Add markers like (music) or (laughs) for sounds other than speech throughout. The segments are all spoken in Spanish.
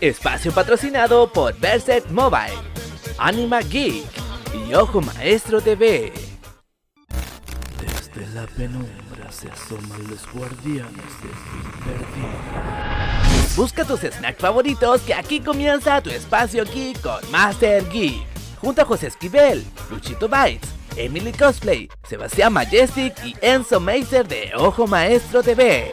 Espacio patrocinado por Berset Mobile, Anima Geek y Ojo Maestro TV. Desde la penumbra se asoman los guardianes del perdido. Busca tus snacks favoritos que aquí comienza tu espacio geek con Master Geek. Junto a José Esquivel, Luchito Bites, Emily Cosplay, Sebastián Majestic y Enzo Meiser de Ojo Maestro TV.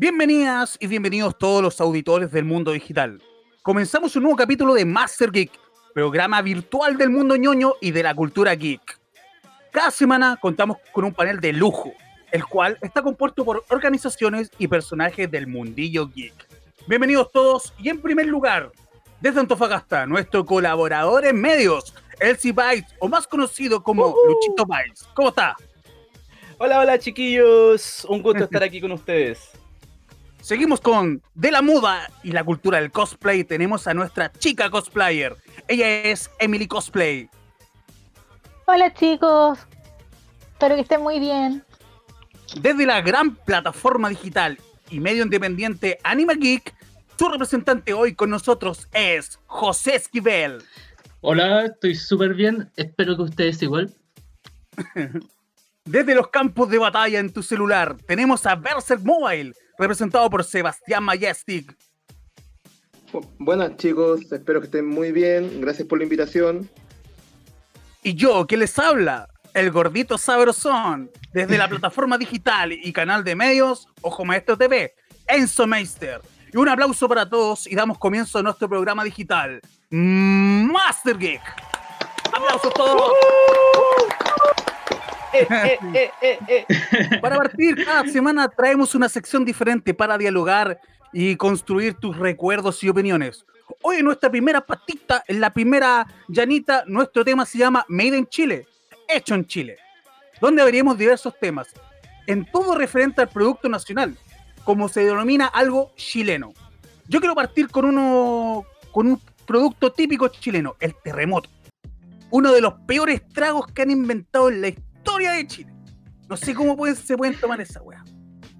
Bienvenidas y bienvenidos todos los auditores del mundo digital. Comenzamos un nuevo capítulo de Master Geek, programa virtual del mundo ñoño y de la cultura geek. Cada semana contamos con un panel de lujo, el cual está compuesto por organizaciones y personajes del mundillo geek. Bienvenidos todos y en primer lugar, desde Antofagasta, nuestro colaborador en medios, Elsie Bites, o más conocido como Luchito Bites. ¿Cómo está? Hola, hola chiquillos, un gusto (laughs) estar aquí con ustedes. Seguimos con De la Moda y la cultura del cosplay. Tenemos a nuestra chica cosplayer. Ella es Emily Cosplay. Hola chicos, espero que estén muy bien. Desde la gran plataforma digital y medio independiente Anima Geek, su representante hoy con nosotros es José Esquivel. Hola, estoy súper bien. Espero que ustedes igual. (laughs) Desde los campos de batalla en tu celular, tenemos a Berserk Mobile, representado por Sebastián Majestic. Buenas chicos, espero que estén muy bien. Gracias por la invitación. Y yo, que les habla, el gordito sabrosón, desde la (laughs) plataforma digital y canal de medios, Ojo Maestro TV, Enzo Meister. Y un aplauso para todos y damos comienzo a nuestro programa digital, Master Geek. ¡Aplausos todos! Eh, eh, eh, (laughs) Para partir, cada semana traemos una sección diferente para dialogar y construir tus recuerdos y opiniones. Hoy en nuestra primera patita, en la primera llanita, nuestro tema se llama Made in Chile, hecho en Chile, donde veremos diversos temas, en todo referente al producto nacional, como se denomina algo chileno. Yo quiero partir con uno, con un producto típico chileno, el terremoto. Uno de los peores tragos que han inventado en la historia de Chile. No sé cómo pueden, se pueden tomar esa weá.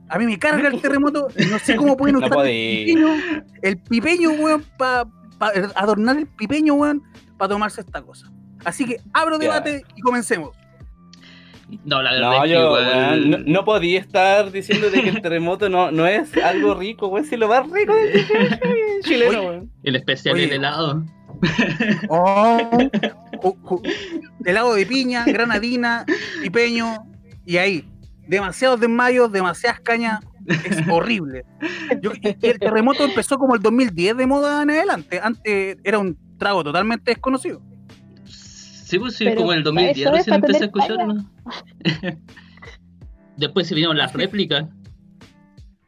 A mí me carga el terremoto, no sé cómo pueden (laughs) No usar el pipeño, el pipeño, weón, para adornar el pipeño, weón, para tomarse esta cosa. Así que abro debate y comencemos. No, la verdad No, es que yo, weón, no, no podía estar diciendo de que el terremoto no, no es algo rico, weón, si lo más rico del chileno, weón. el especial Oye. del helado. (laughs) Oh, ju- ju- helado de piña, granadina, pipeño, y ahí. Demasiados desmayos, demasiadas cañas. Es horrible. Yo- el terremoto empezó como el 2010 de moda en adelante. Antes era un trago totalmente desconocido. Sí, pues sí, Pero como en el 2010 eso es recién empecé a tener escuchar. ¿no? (laughs) Después se vinieron las réplicas.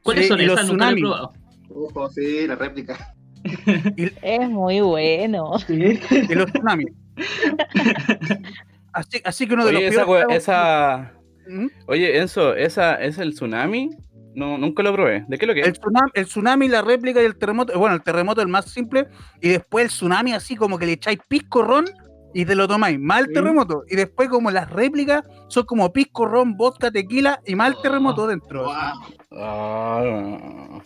¿Cuáles Sí, son esas? Nunca he probado. Ojo, sí, la réplica. (laughs) Es muy bueno. de los tsunamis. (laughs) Así, así que uno de Oye, los esa, peores esa... ¿Mm? Oye, Enzo, ¿esa es el tsunami? No, nunca lo probé. ¿De qué lo que El es? tsunami, el tsunami, la réplica y el terremoto. Bueno, el terremoto es el más simple. Y después el tsunami, así como que le echáis pisco ron y te lo tomáis. El Sí. terremoto. Y después, como las réplicas, son como pisco ron, vodka, tequila y el Oh. terremoto dentro. Wow, Ah,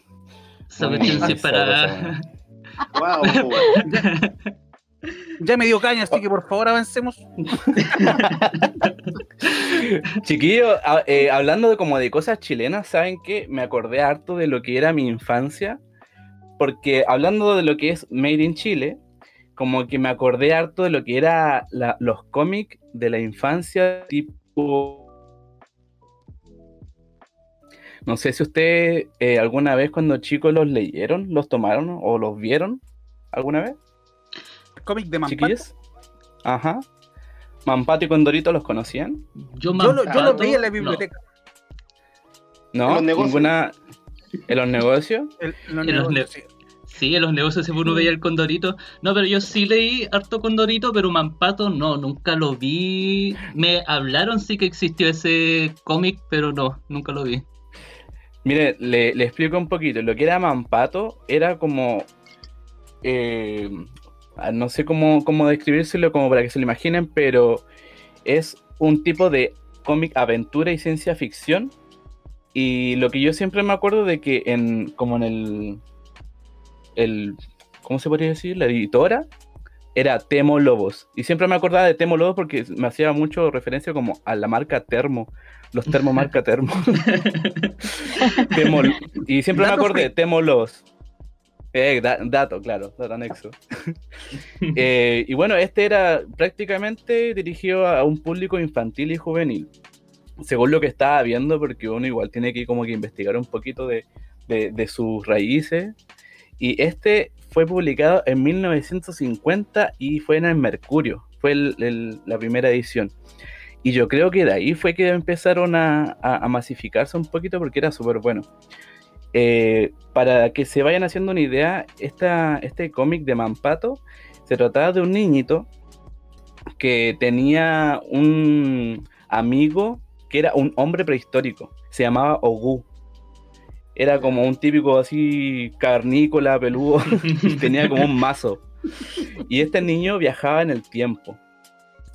cuestión sí mal para. Wow, (laughs) Ya me dio caña, así que por favor avancemos. Chiquillo, a- eh, hablando de como de cosas chilenas, ¿saben qué? Me acordé harto de lo que era mi infancia, porque hablando de lo que es Made in Chile, como que me acordé harto de lo que era la- los cómics de la infancia, tipo... No sé si ustedes eh, alguna vez cuando chicos los leyeron, los tomaron o los vieron alguna vez, El cómic de Mampato. chiquillos. Ajá. Mampato y Condorito los conocían. Yo, Yo, lo, yo lo Mampato, veía en la no. biblioteca. No, En los negocios. ninguna. ¿En los negocios? El- los En los negocios, ne- sí. En los negocios uno veía el condorito. No, pero yo sí leí harto condorito, pero Mampato no, nunca lo vi. Me hablaron sí que existió ese cómic, pero no, nunca lo vi. Mire, le, explico un poquito. Lo que era Mampato era como. eh, ah, no sé cómo, cómo describírselo como para que se lo imaginen, pero es un tipo de cómic aventura y ciencia ficción. Y lo que yo siempre me acuerdo de que en como en el el ¿cómo se podría decir? La editora era Temo Lobos. Y siempre me acordaba de Temo Lobos porque me hacía mucho referencia como a la marca Termo, los termo marca Termo. (laughs) Temo- y siempre me acordé de. Temo Lobos. Eh, da- dato, claro, dato anexo. (laughs) Eh, y bueno, este era prácticamente dirigido a un público infantil y juvenil. Según lo que estaba viendo, porque uno igual tiene que como que investigar un poquito de, de- de sus raíces. Y este fue publicado en 1950 y fue en el Mercurio. Fue la primera edición. Y yo creo que de ahí fue que empezaron a, a- masificarse un poquito porque era súper bueno. Eh, para que se vayan haciendo una idea, este cómic de Mampato se trataba de un niñito que tenía un amigo que era un hombre prehistórico, se llamaba Ogu. Era como un típico así carnícola, peludo, (laughs) y tenía como un mazo. Y este niño viajaba en el tiempo.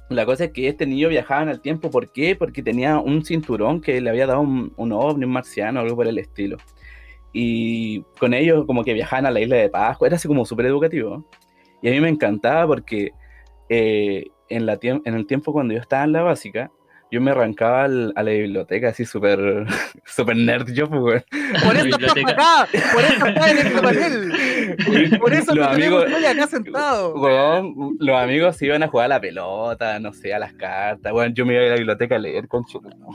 La cosa es que este niño viajaba en el tiempo, ¿por qué? Porque tenía un cinturón que le había dado un, un ovni, un marciano, algo por el estilo. Y con ellos como que viajaban a la isla de Pascua, era así como súper educativo. Y a mí me encantaba porque eh, en, la en el tiempo cuando yo estaba en la básica, yo me arrancaba al- a la biblioteca así súper (laughs) súper nerd yo, pues. Por eso estás biblioteca. acá, por eso estás en este panel. (laughs) Por eso Los amigos- acá sentado. Los amigos se iban a jugar a la pelota, no sé, a las cartas. Bueno, yo me iba a la biblioteca a leer con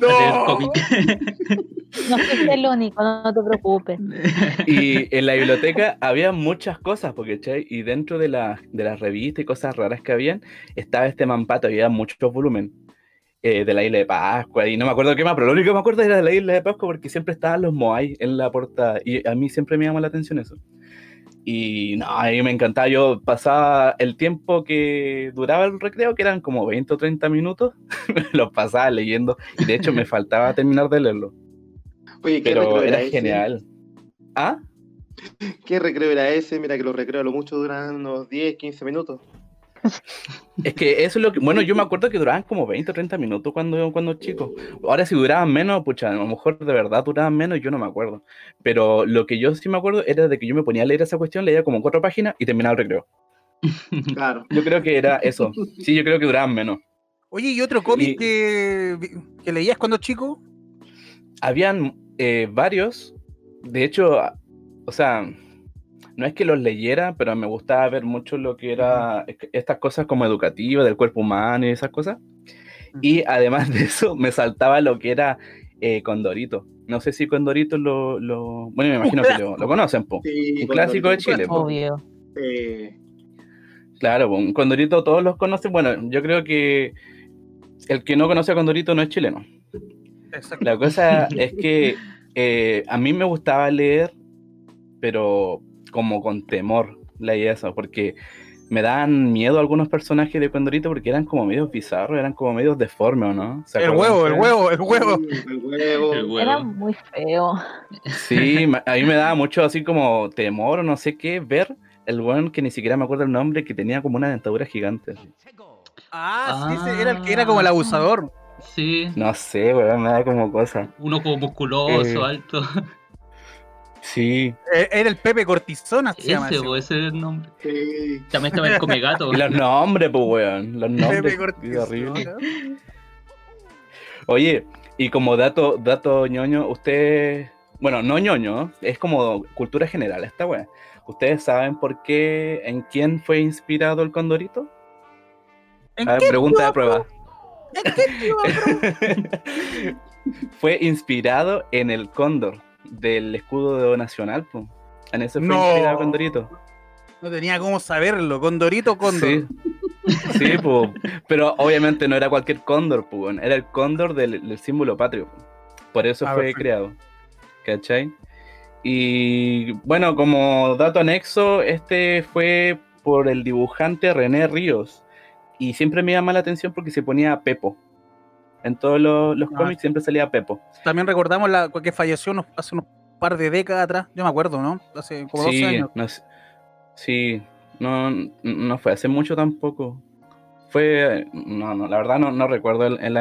Leer cómic. (laughs) No soy el único, no te preocupes. Y en la biblioteca había muchas cosas, porque ¿cachai? y dentro de, la, de las revistas y cosas raras que habían, estaba este mampato, había muchos volumen eh, de la isla de Pascua, y no me acuerdo qué más, pero lo único que me acuerdo era de la isla de Pascua, porque siempre estaban los Moai en la portada, y a mí siempre me llamó la atención eso. Y no, a mí me encantaba, yo pasaba el tiempo que duraba el recreo, que eran como 20 o 30 minutos, (laughs) los pasaba leyendo, y de hecho me (laughs) faltaba terminar de leerlo, Oye, ¿qué pero recreo era ese? genial. ¿Ah? ¿Qué recreo era ese? Mira que los recreos a lo mucho duran unos 10, 15 minutos. Es que eso es lo que. Bueno, yo me acuerdo que duraban como 20 o 30 minutos cuando, cuando chico. Ahora, si duraban menos, pucha, a lo mejor de verdad duraban menos, yo no me acuerdo. Pero lo que yo sí me acuerdo era de que yo me ponía a leer esa cuestión, leía como cuatro páginas y terminaba el recreo. Claro. Yo creo que era eso. Sí, yo creo que duraban menos. Oye, ¿y otro cómic Y- que, que leías cuando chico? Habían eh, varios. De hecho, o sea, no es que los leyera, pero me gustaba ver mucho lo que era estas cosas como educativas del cuerpo humano y esas cosas. Y además (laughs) de eso, me saltaba lo que era eh, Condorito. No sé si Condorito lo, lo- Bueno, me imagino que lo, lo conocen, po. Sí, Un clásico de. Chile. Obvio. Eh, Claro, un Condorito todos los conocen. Bueno, yo creo que el que no conoce a Condorito no es chileno. Exacto. La cosa (laughs) es que eh, a mí me gustaba leer, pero como con temor leía eso, porque me daban miedo algunos personajes de Condorito porque eran como medios bizarros, eran como medios deformes, ¿o no? ¿Se El huevo, el huevo, el huevo. El huevo. El huevo. Era muy feo. Sí, a mí me daba mucho así como temor o no sé qué ver el weón que ni siquiera me acuerdo el nombre, que tenía como una dentadura gigante. Ah, sí, era el que era como el abusador. Sí, No sé, weón, me da como cosa. uno como musculoso, Eh, alto. Sí. Eh, Era el Pepe Cortisona, se llama Ese, ese. es el nombre. Sí. También estaba el come gato. (laughs) Y los nombres, pues, weón. Los nombres. Pepe horrible. Oye, y como dato, dato ñoño, ustedes, bueno, no ñoño, es como cultura general esta weá. ¿Ustedes saben por qué, en quién fue inspirado el Condorito? ¿En A ver, qué pregunta de prueba. ¿En qué (laughs) fue inspirado en el cóndor del escudo nacional, pues. En eso fue No. Condorito. No tenía cómo saberlo. Condorito, Condor. Sí, sí pero obviamente no era cualquier cóndor, weón. era el cóndor del, del símbolo patrio. po. Por eso Ah, fue perfecto. creado. ¿Cachai? Y bueno, como dato anexo, este fue por el dibujante René Ríos. Y siempre me llama la atención porque se ponía Pepo. En todos los, los Ah. cómics siempre salía Pepo. También recordamos la que falleció unos- hace unos par de décadas atrás. Yo me acuerdo, ¿no? Hace como 12 Sí, años. no, sí, no, no fue hace mucho tampoco. Fue, no, no, la verdad no, no recuerdo el, el,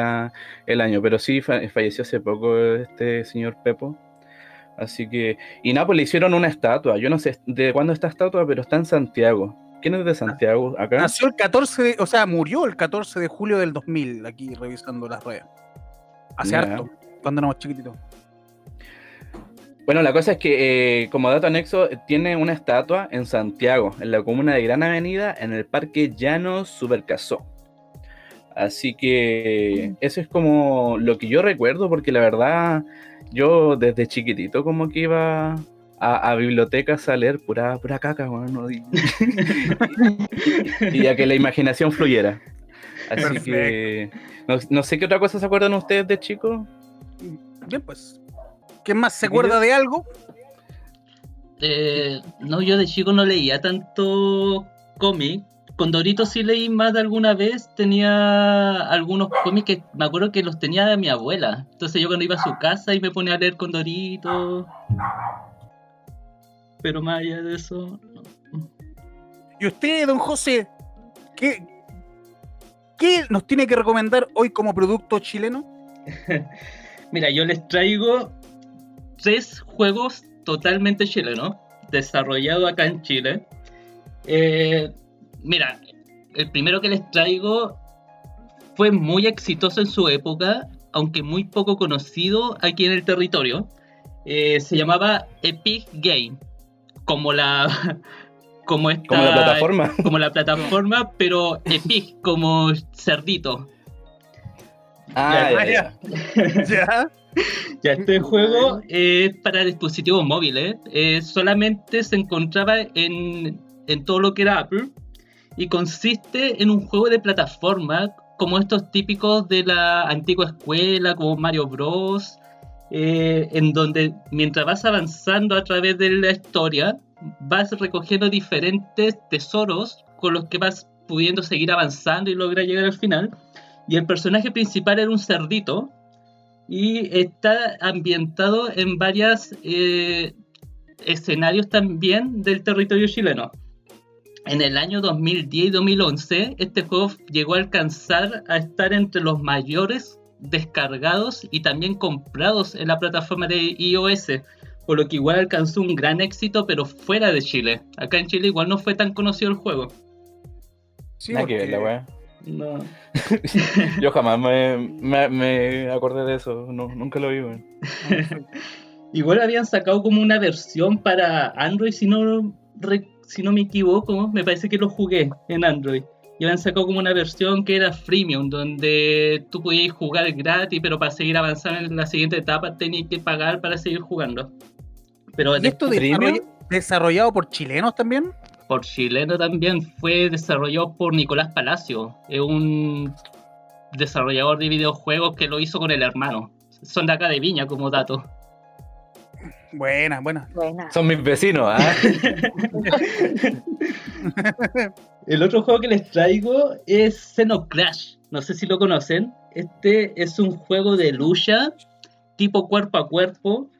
año, pero sí fa- falleció hace poco este señor Pepo. Así que, y le hicieron una estatua. Yo no sé de cuándo está estatua, pero está en Santiago. ¿Quién es de Santiago acá? Nació el 14 de, o sea, murió el 14 de julio del 2000, aquí revisando las redes. Hace harto, cuando éramos chiquititos. Bueno, la cosa es que, eh, como dato anexo, tiene una estatua en Santiago, en la comuna de Gran Avenida, en el Parque Llanos Supercasó. Así que eso es como lo que yo recuerdo, porque la verdad, yo desde chiquitito como que iba a, a bibliotecas a leer pura, pura caca, bueno, y, y a que la imaginación fluyera. Así que no, no sé qué otra cosa se acuerdan ustedes de chicos. Bien, pues. ¿Quién más se acuerda de algo? Eh, no, yo de chico no leía tanto cómic. Con Dorito sí leí más de alguna vez. Tenía algunos cómics que me acuerdo que los tenía de mi abuela. Entonces yo cuando iba a su casa y me ponía a leer con Dorito. Pero más allá de eso. no. Y usted, don José, ¿qué, qué nos tiene que recomendar hoy como producto chileno? (laughs) Mira, yo les traigo tres juegos totalmente chilenos, desarrollados acá en Chile. Eh, mira, el primero que les traigo fue muy exitoso en su época, aunque muy poco conocido aquí en el territorio. Eh, se llamaba Epic Game, como la (laughs) como esta, Como la plataforma. (laughs) como la plataforma, pero Epic como cerdito. Ah, Ya, ya, ya. ¿Ya? Ya, (laughs) este juego es para dispositivos móviles. eh, solamente se encontraba en, en todo lo que era Apple. Y consiste en un juego de plataforma como estos típicos de la antigua escuela, como Mario Bros. Eh, en donde mientras vas avanzando a través de la historia, vas recogiendo diferentes tesoros con los que vas pudiendo seguir avanzando y lograr llegar al final. Y el personaje principal era un cerdito y está ambientado en varios escenarios también del territorio chileno. En el año 2010 y 2011, este juego llegó a alcanzar a estar entre los mayores descargados y también comprados en la plataforma de iOS, por lo que igual alcanzó un gran éxito, pero fuera de Chile. Acá en Chile igual no fue tan conocido el juego. Sí, Nada que ver, porque- la weá. No. (laughs) Yo jamás me, me, me acordé de eso, no, nunca lo vi, weón. (laughs) Igual habían sacado como una versión para Android, si no, re- si no me equivoco, me parece que lo jugué en Android. Y habían sacado como una versión que era freemium, donde tú podías jugar gratis, pero para seguir avanzando en la siguiente etapa tenías que pagar para seguir jugando. Pero ¿Y esto después- desarrolla- desarrollado por chilenos también? por chileno también fue desarrollado por Nicolás Palacio, es un desarrollador de videojuegos que lo hizo con el hermano. Son de acá de Viña como dato. Buena, buena. Buena. Son mis vecinos, ¿ah? (laughs) El otro juego que les traigo es Xenocrash. No sé si lo conocen. Este es un juego de lucha tipo cuerpo a cuerpo,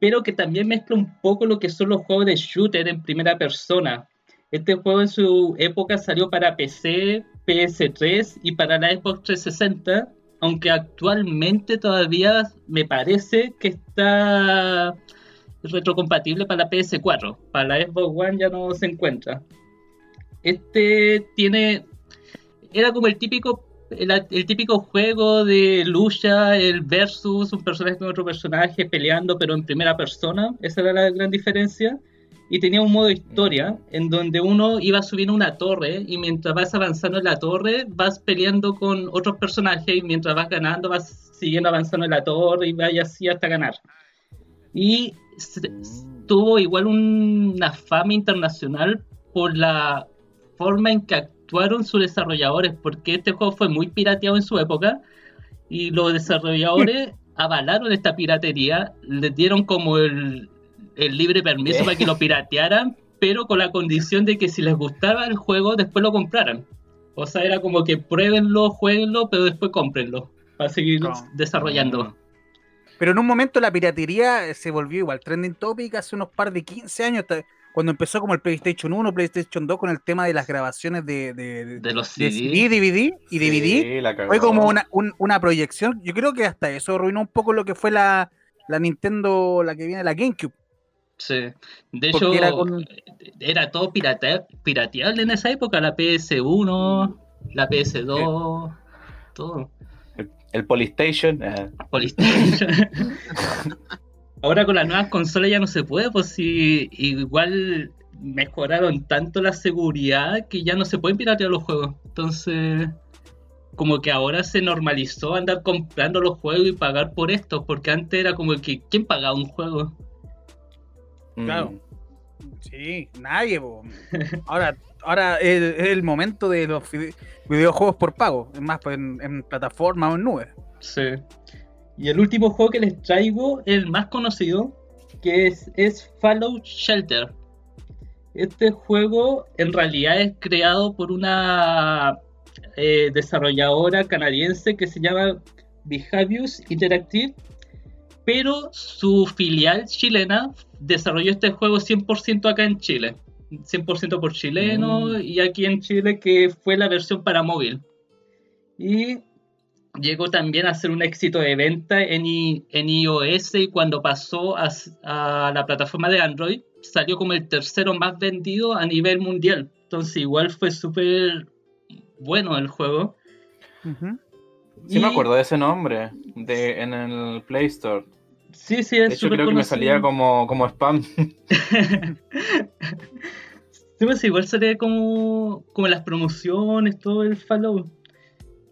pero que también mezcla un poco lo que son los juegos de shooter en primera persona. Este juego en su época salió para PC, PS3 y para la Xbox 360, aunque actualmente todavía me parece que está retrocompatible para la PS4. Para la Xbox One ya no se encuentra. Este tiene. Era como el típico. El, típico juego de lucha, el versus, un personaje con otro personaje peleando, pero en primera persona. Esa era la gran diferencia. Y tenía un modo historia en donde uno iba subiendo una torre y mientras vas avanzando en la torre vas peleando con otros personajes y mientras vas ganando vas siguiendo avanzando en la torre y vaya así hasta ganar. Y tuvo igual una fama internacional por la forma en que actuaron sus desarrolladores, porque este juego fue muy pirateado en su época y los desarrolladores (laughs) avalaron esta piratería, les dieron como el, el libre permiso para que lo (laughs) piratearan, pero con la condición de que si les gustaba el juego, después lo compraran. O sea, era como que pruébenlo, jueguenlo, pero después cómprenlo para seguir No. desarrollando. Pero en un momento la piratería eh, se volvió igual trending topic hace unos par de 15 años. cuando empezó como el PlayStation 1, PlayStation 2 con el tema de las grabaciones de, de, de- De los de CD. CD, DVD y DVD. Sí. Fue como una, un- una proyección. Yo creo que hasta eso arruinó un poco lo que fue la, la Nintendo, la que viene, la GameCube. Sí. De hecho, era con- era todo pirate- pirateable en esa época, la PS1, la PS2, todo. El Polystation. eh, Polystation. (laughs) Ahora con las nuevas consolas ya no se puede, pues si igual mejoraron tanto la seguridad que ya no se pueden piratear los juegos. Entonces, como que ahora se normalizó andar comprando los juegos y pagar por estos, porque antes era como que ¿quién pagaba un juego? Mm, Claro. Sí, nadie. po. Ahora, ahora es es el momento de los vide- videojuegos por pago. Es más, pues, en, en plataforma o en nube. Sí. Y el último juego que les traigo, el más conocido, que es, es Fallout Shelter. Este juego en realidad es creado por una eh, desarrolladora canadiense que se llama Behavius Interactive, pero su filial chilena desarrolló este juego 100% acá en Chile. 100% por chileno Mm. y aquí en Chile que fue la versión para móvil. Y llegó también a ser un éxito de venta en, i- en iOS y cuando pasó a, la plataforma de Android salió como el tercero más vendido a nivel mundial. Entonces igual fue súper bueno el juego. Sí, me acuerdo de ese nombre de, en el Play Store. Sí, sí, De es hecho, súper creo que me salía como, como spam. (laughs) Sí, pues igual sale como, como las promociones, todo el Fallout.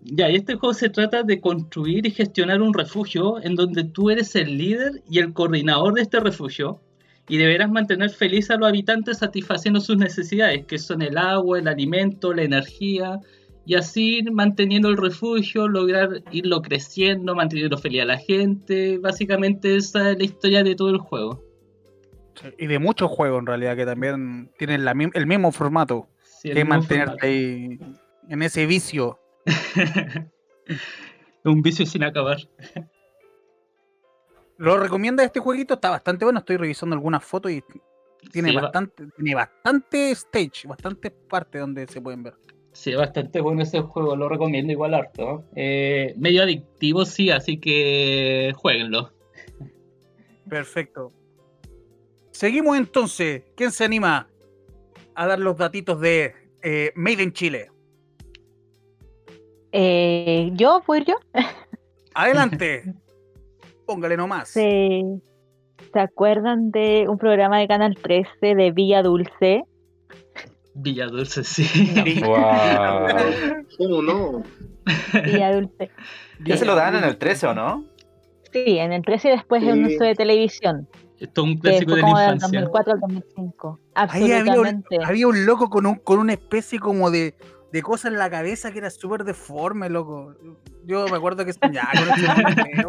Ya, y este juego se trata de construir y gestionar un refugio en donde tú eres el líder y el coordinador de este refugio y deberás mantener feliz a los habitantes satisfaciendo sus necesidades, que son el agua, el alimento, la energía, y así ir manteniendo el refugio, lograr irlo creciendo, manteniendo feliz a la gente. Básicamente esa es la historia de todo el juego. Y de muchos juegos en realidad que también tienen la el mismo formato. Sí, que mantenerte formato. ahí en ese vicio. (laughs) un vicio sin acabar. ¿Lo recomienda este jueguito? Está bastante bueno. Estoy revisando algunas fotos y tiene Sí, va- bastante, tiene bastante stage, bastantes partes donde se pueden ver. Sí, bastante bueno ese juego, lo recomiendo igual harto. Eh, medio adictivo, sí, así que jueguenlo. Perfecto. Seguimos entonces. ¿Quién se anima a dar los datitos de eh, Made in Chile? Eh, yo, ¿puedo ir yo? (laughs) Adelante. Póngale nomás. ¿Se, ¿Se acuerdan de un programa de Canal 13 de Villa Dulce? Villa Dulce, sí. Wow. (laughs) ¿Cómo no? Villa Dulce. ¿Ya se lo dan en el 13 o no? Sí, en el 13 y después en un Sí. uso de televisión, Esto es un clásico de la como del infancia. 2004 al 2005. Ahí había un, Absolutamente. había un loco con, un, con una especie como de, de cosa en la cabeza que era súper deforme, loco. Yo me acuerdo que ya, (laughs)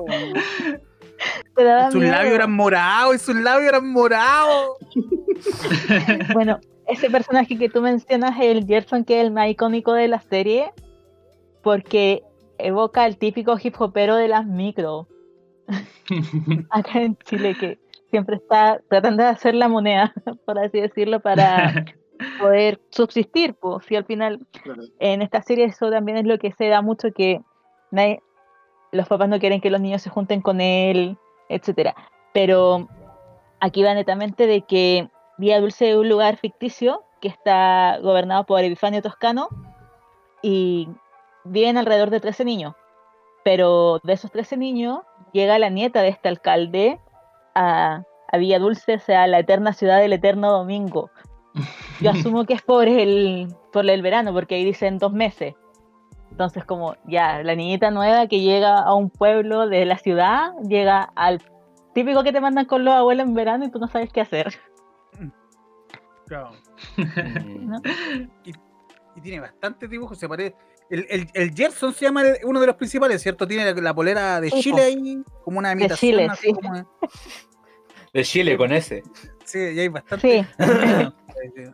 daba sus labios eran morados y sus labios eran morados. Bueno, ese personaje que tú mencionas, el Gerson, que es el más icónico de la serie, porque evoca el típico hip hopero de las micro, (laughs) acá en Chile, que siempre está tratando de hacer la moneda, (laughs) por así decirlo, para (laughs) poder subsistir, pues, si al final en esta serie eso también es lo que se da mucho que nadie- los papás no quieren que los niños se junten con él, etcétera. Pero aquí va netamente de que Villa Dulce es un lugar ficticio que está gobernado por Epifanio Toscano y viven alrededor de 13 niños. Pero de esos 13 niños llega la nieta de este alcalde a, a Villa Dulce, o sea, la eterna ciudad del eterno domingo. (laughs) Yo asumo que es por el, por el verano, porque ahí dicen dos meses. Entonces, como ya, la niñita nueva que llega a un pueblo de la ciudad, llega al típico que te mandan con los abuelos en verano y tú no sabes qué hacer. Claro. ¿no? Y tiene bastantes dibujos. Se parece. El, el, el Gerson se llama el- uno de los principales, ¿cierto? Tiene la, la polera de Chile ahí, como una imitación. Chile, así sí. como de- De Chile con ese. sí, y hay bastante. Sí, (laughs)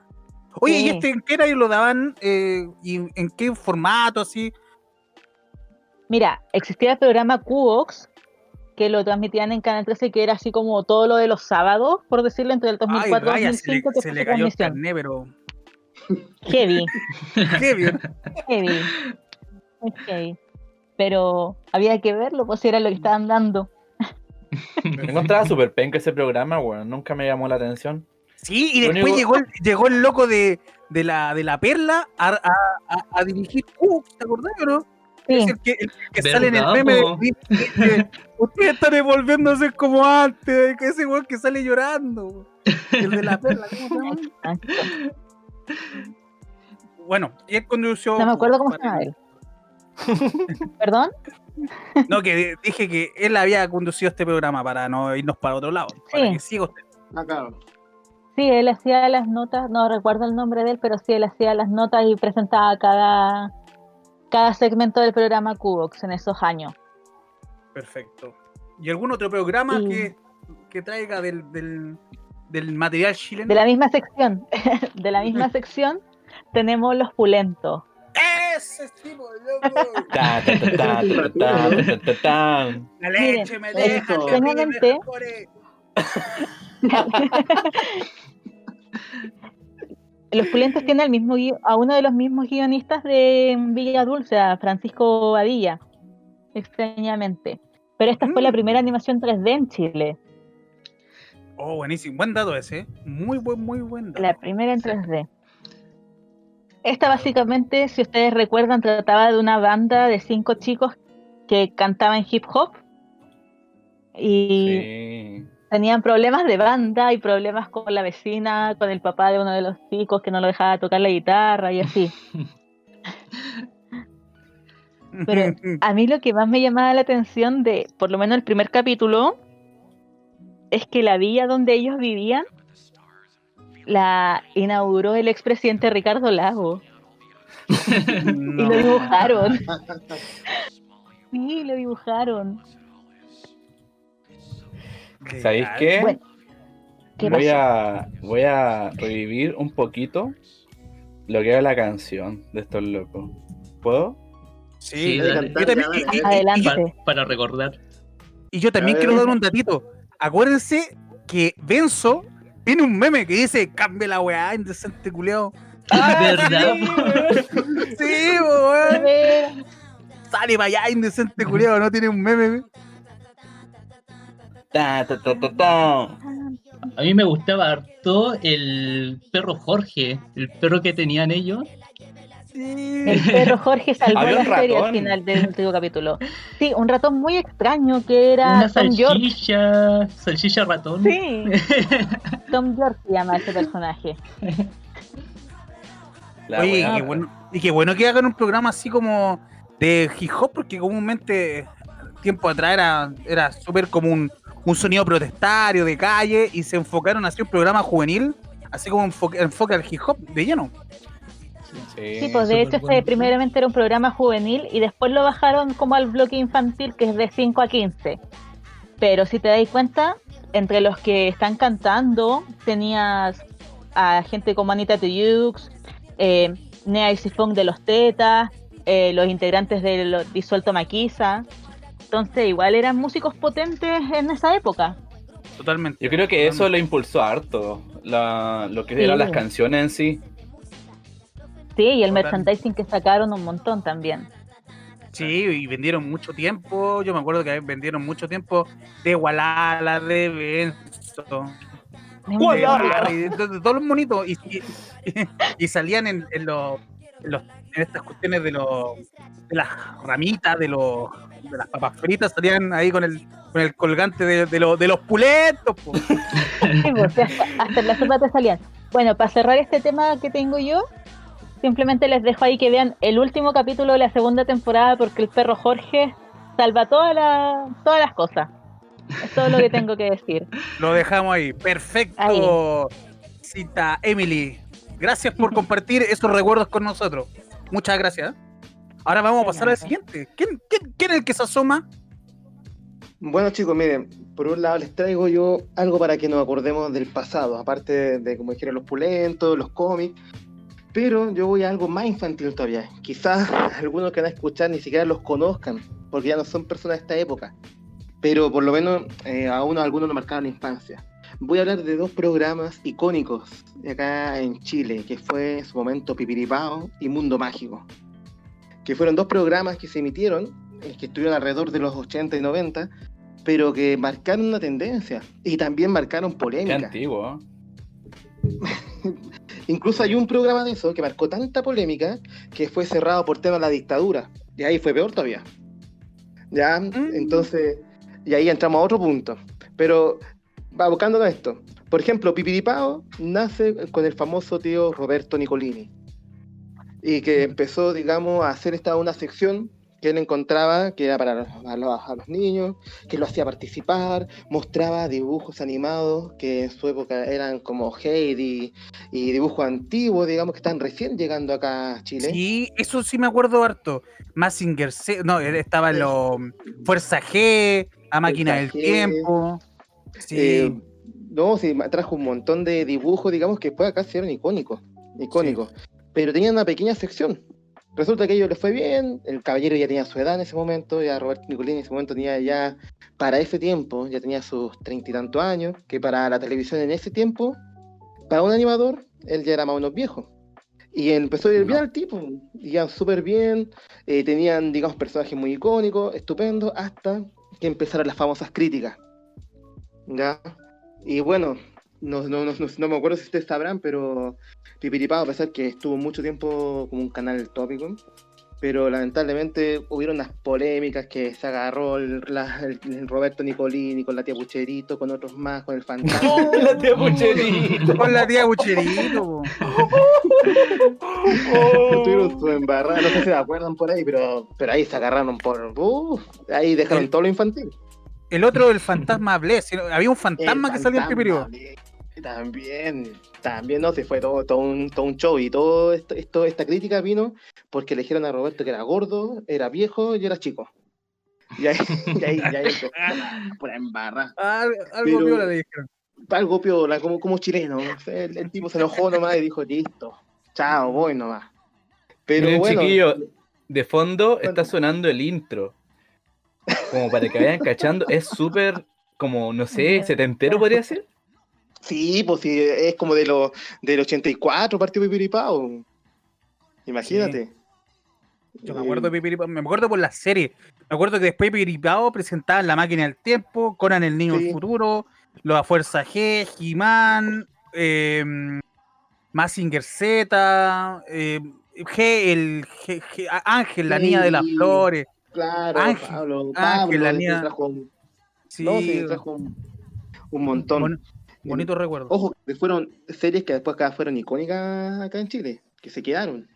Oye, ¿y este en qué horario lo daban? Eh, ¿Y en qué formato así? mira, existía el programa Cubox, que lo transmitían en Canal 13, que era así como todo lo de los sábados, por decirlo, entre el Ay, 2004 y vaya, se le, 2005, que se fue le cayó el transmisión. carné, pero. Heavy, (laughs) heavy. muy heavy. Pero había que verlo, pues era lo que estaban dando. Me encontraba súper penca ese programa, weón. Nunca me llamó la atención. Sí, y Lo después único- llegó, el, llegó el loco de, de, la, de la perla a, a, a- a dirigir. Uh, ¿Te acordás o no? Sí, Es el que, el que sale en el ¿Verdad, meme de, Ustedes están ser como antes. Que ese weón que sale llorando. El de la (laughs) perla. ¿cómo se llama? exacto. Bueno, y él condució. no me acuerdo cómo se llama él. ¿Perdón? (laughs) No, que di- dije que él había conducido este programa para no irnos para otro lado. Para Sí. que siga usted. Acá. Sí, él hacía las notas, no recuerdo el nombre de él, pero sí, él hacía las notas y presentaba cada, cada segmento del programa Cubox en esos años. Perfecto. ¿Y algún otro programa que, que, traiga del, del, material chileno? De la misma sección, de la misma sección tenemos los pulentos. Ese la leche Miren, me deja, los pulentos tienen al mismo a uno de los mismos guionistas de Villa Dulce, a Francisco Badilla, extrañamente. Pero esta fue la Mm. primera animación 3D en Chile, Oh, buenísimo. Buen dato ese. ¿eh? Muy buen, muy buen dato. la primera en 3D. Esta básicamente, si ustedes recuerdan, trataba de una banda de cinco chicos que cantaban hip hop y Sí. Tenían problemas de banda y problemas con la vecina, con el papá de uno de los chicos que no lo dejaba tocar la guitarra y así. (laughs) Pero a mí lo que más me llamaba la atención de, por lo menos el primer capítulo, es que la villa donde ellos vivían la inauguró el expresidente Ricardo Lago (laughs) y lo dibujaron. (laughs) Sí, lo dibujaron. ¿Sabéis qué? Bueno, ¿Qué voy a voy a revivir un poquito lo que era la canción de estos locos. ¿Puedo? Sí, Sí, yo dale. también, y- y- y- Adelante. Pa- para recordar. Y yo también quiero dar un datito. Acuérdense que Benzo tiene un meme que dice, cambia la weá, indecente culeado. (laughs) ¿Verdad? Sí, weón. ver, Sale para allá, indecente culeado, no tiene un meme. Ta, ta, ta, ta, ta. A mí me gustaba harto el perro Jorge, el perro que tenían ellos. El perro Jorge (laughs) salvó la serie al final del (laughs) último capítulo. Sí, un ratón muy extraño que era Una Tom York. salchicha, salchicha ratón. Sí, (laughs) Tom York se llama ese personaje. La Oye, weá. qué bueno, y qué bueno que hagan un programa así como de hip hop, porque comúnmente tiempo atrás era, era súper como un, sonido protestario de calle y se enfocaron así un programa juvenil, así como enfoque, enfoque al hip hop de lleno. Sí, pues de hecho este primeramente era un programa juvenil y después lo bajaron como al bloque infantil que es de 5 a 15. Pero si te dais cuenta, entre los que están cantando tenías a gente como Anita Tuyux, eh, Nea y Sifón de los Tetas, eh, los integrantes de los Disuelto Maquisa. Entonces igual eran músicos potentes en esa época. Totalmente. Yo creo que eso lo impulsó harto, la- lo que Sí. eran las canciones en sí. Sí, y el Total. merchandising que sacaron un montón también. Sí, y vendieron mucho tiempo. Yo me acuerdo que vendieron mucho tiempo de Walala, de Benzo, de de, de todos los monitos. Y, y- (laughs) y salían en, en los, en los- en estas cuestiones de, los, de las ramitas, de, los, de las papas fritas, salían ahí con el, con el colgante de, de, los- de los pulentos. po. Sí, sí, hasta, hasta en la sopa te salían. Bueno, para cerrar este tema que tengo yo, simplemente les dejo ahí que vean el último capítulo de la segunda temporada porque el perro Jorge salva toda la- todas las cosas. Es todo lo que tengo que decir. (laughs) Lo dejamos ahí. Perfecto. Cita Emily. Gracias por compartir esos recuerdos con nosotros. Muchas gracias. Ahora vamos a pasar al siguiente. ¿Quién, quién, quién es el que se asoma? Bueno chicos, miren, por un lado les traigo yo algo para que nos acordemos del pasado, aparte de, como dijeron, los pulentos, los cómics, pero yo voy a algo más infantil todavía. Quizás (laughs) algunos que van a escuchar ni siquiera los conozcan, porque ya no son personas de esta época. pero por lo menos eh, a uno, a algunos lo marcaron la infancia. Voy a hablar de dos programas icónicos de acá en Chile, que fue en su momento Pipiripao y Mundo Mágico, que fueron dos programas que se emitieron, eh, que estuvieron alrededor de los 80 y 90, pero que marcaron una tendencia y también marcaron Qué polémica. antiguo. (laughs) Incluso hay un programa de eso que marcó tanta polémica que fue cerrado por tema de la dictadura. Y ahí fue peor todavía. Ya, entonces, y ahí entramos a otro punto. Pero, va buscando a esto. Por ejemplo, Pipiripao nace con el famoso tío Roberto Nicolini. Y que empezó, digamos, a hacer esta una sección que él encontraba que era para los- a los, a los niños, que lo hacía participar, mostraba dibujos animados que en su época eran como Heidi y dibujos antiguos, digamos, que están recién llegando acá a Chile. Sí, eso sí me acuerdo harto. Massinger no, estaba en lo Fuerza G, a Máquina del G. Tiempo. Sí, Eh, no, sí, trajo un montón de dibujos, digamos, que después acá se eran icónicos, icónicos. Pero tenían una pequeña sección. Resulta que a ellos les fue bien, el caballero ya tenía su edad en ese momento, ya Roberto Nicolini en ese momento tenía ya, para ese tiempo, ya tenía sus treinta y tantos años, que para la televisión en ese tiempo, para un animador, él ya era más o menos viejo. Y empezó a ir bien al tipo, ya súper bien, eh, tenían, digamos, personajes muy icónicos, estupendos, hasta que empezaron las famosas críticas. ¿Ya? Y bueno, no, no, no, no- no me acuerdo si ustedes sabrán, pero Pipiripao, a pesar que estuvo mucho tiempo como un canal tópico, pero lamentablemente hubieron unas polémicas que se agarró el, la- el- el Roberto Nicolini con la tía Pucherito, con otros más, con el fantasma. (laughs) La tía Pucherito. con la tía Bucherito. po. (laughs) Tuvieron su embarrada, no sé si se acuerdan por ahí, pero, pero ahí se agarraron por. uf, ahí dejaron todo lo infantil. El otro, el fantasma (laughs) Bless. Había un fantasma El que salía en bien, También, también, no, se fue todo, todo, un, todo un show y todo esto, esto- esta crítica vino porque le dijeron a Roberto que era gordo, era viejo y era chico. Y ahí, y ahí, y ahí pura embarra. (laughs) Al- algo Pero- viola le dijeron. Algo piola, como, como chileno. El, el tipo se enojó nomás y dijo, listo, chao, voy nomás. Pero Miren, bueno, chiquillo, de fondo Bueno. está sonando el intro. Como para que vayan cachando, es súper, como, no sé, setentero podría ser. sí, pues sí, es como de lo, del 84 partió Pipiripao. Imagínate. Yo me acuerdo de Pipiripao, me acuerdo por la serie. Me acuerdo que después Pipiripao presentaban La Máquina del Tiempo, Conan el Niño del Sí. Futuro, La Fuerza G, He-Man, eh, Massinger Z, eh, G, el G- Ángel, la niña de las Sí. flores. Claro, Ángel, Pablo, Ángel, Pablo, la después niña- trajo un- Sí, no, sí, trajo un, un montón. bon- bonito recuerdo. Ojo, que fueron series que después acá fueron icónicas acá en Chile, que se quedaron.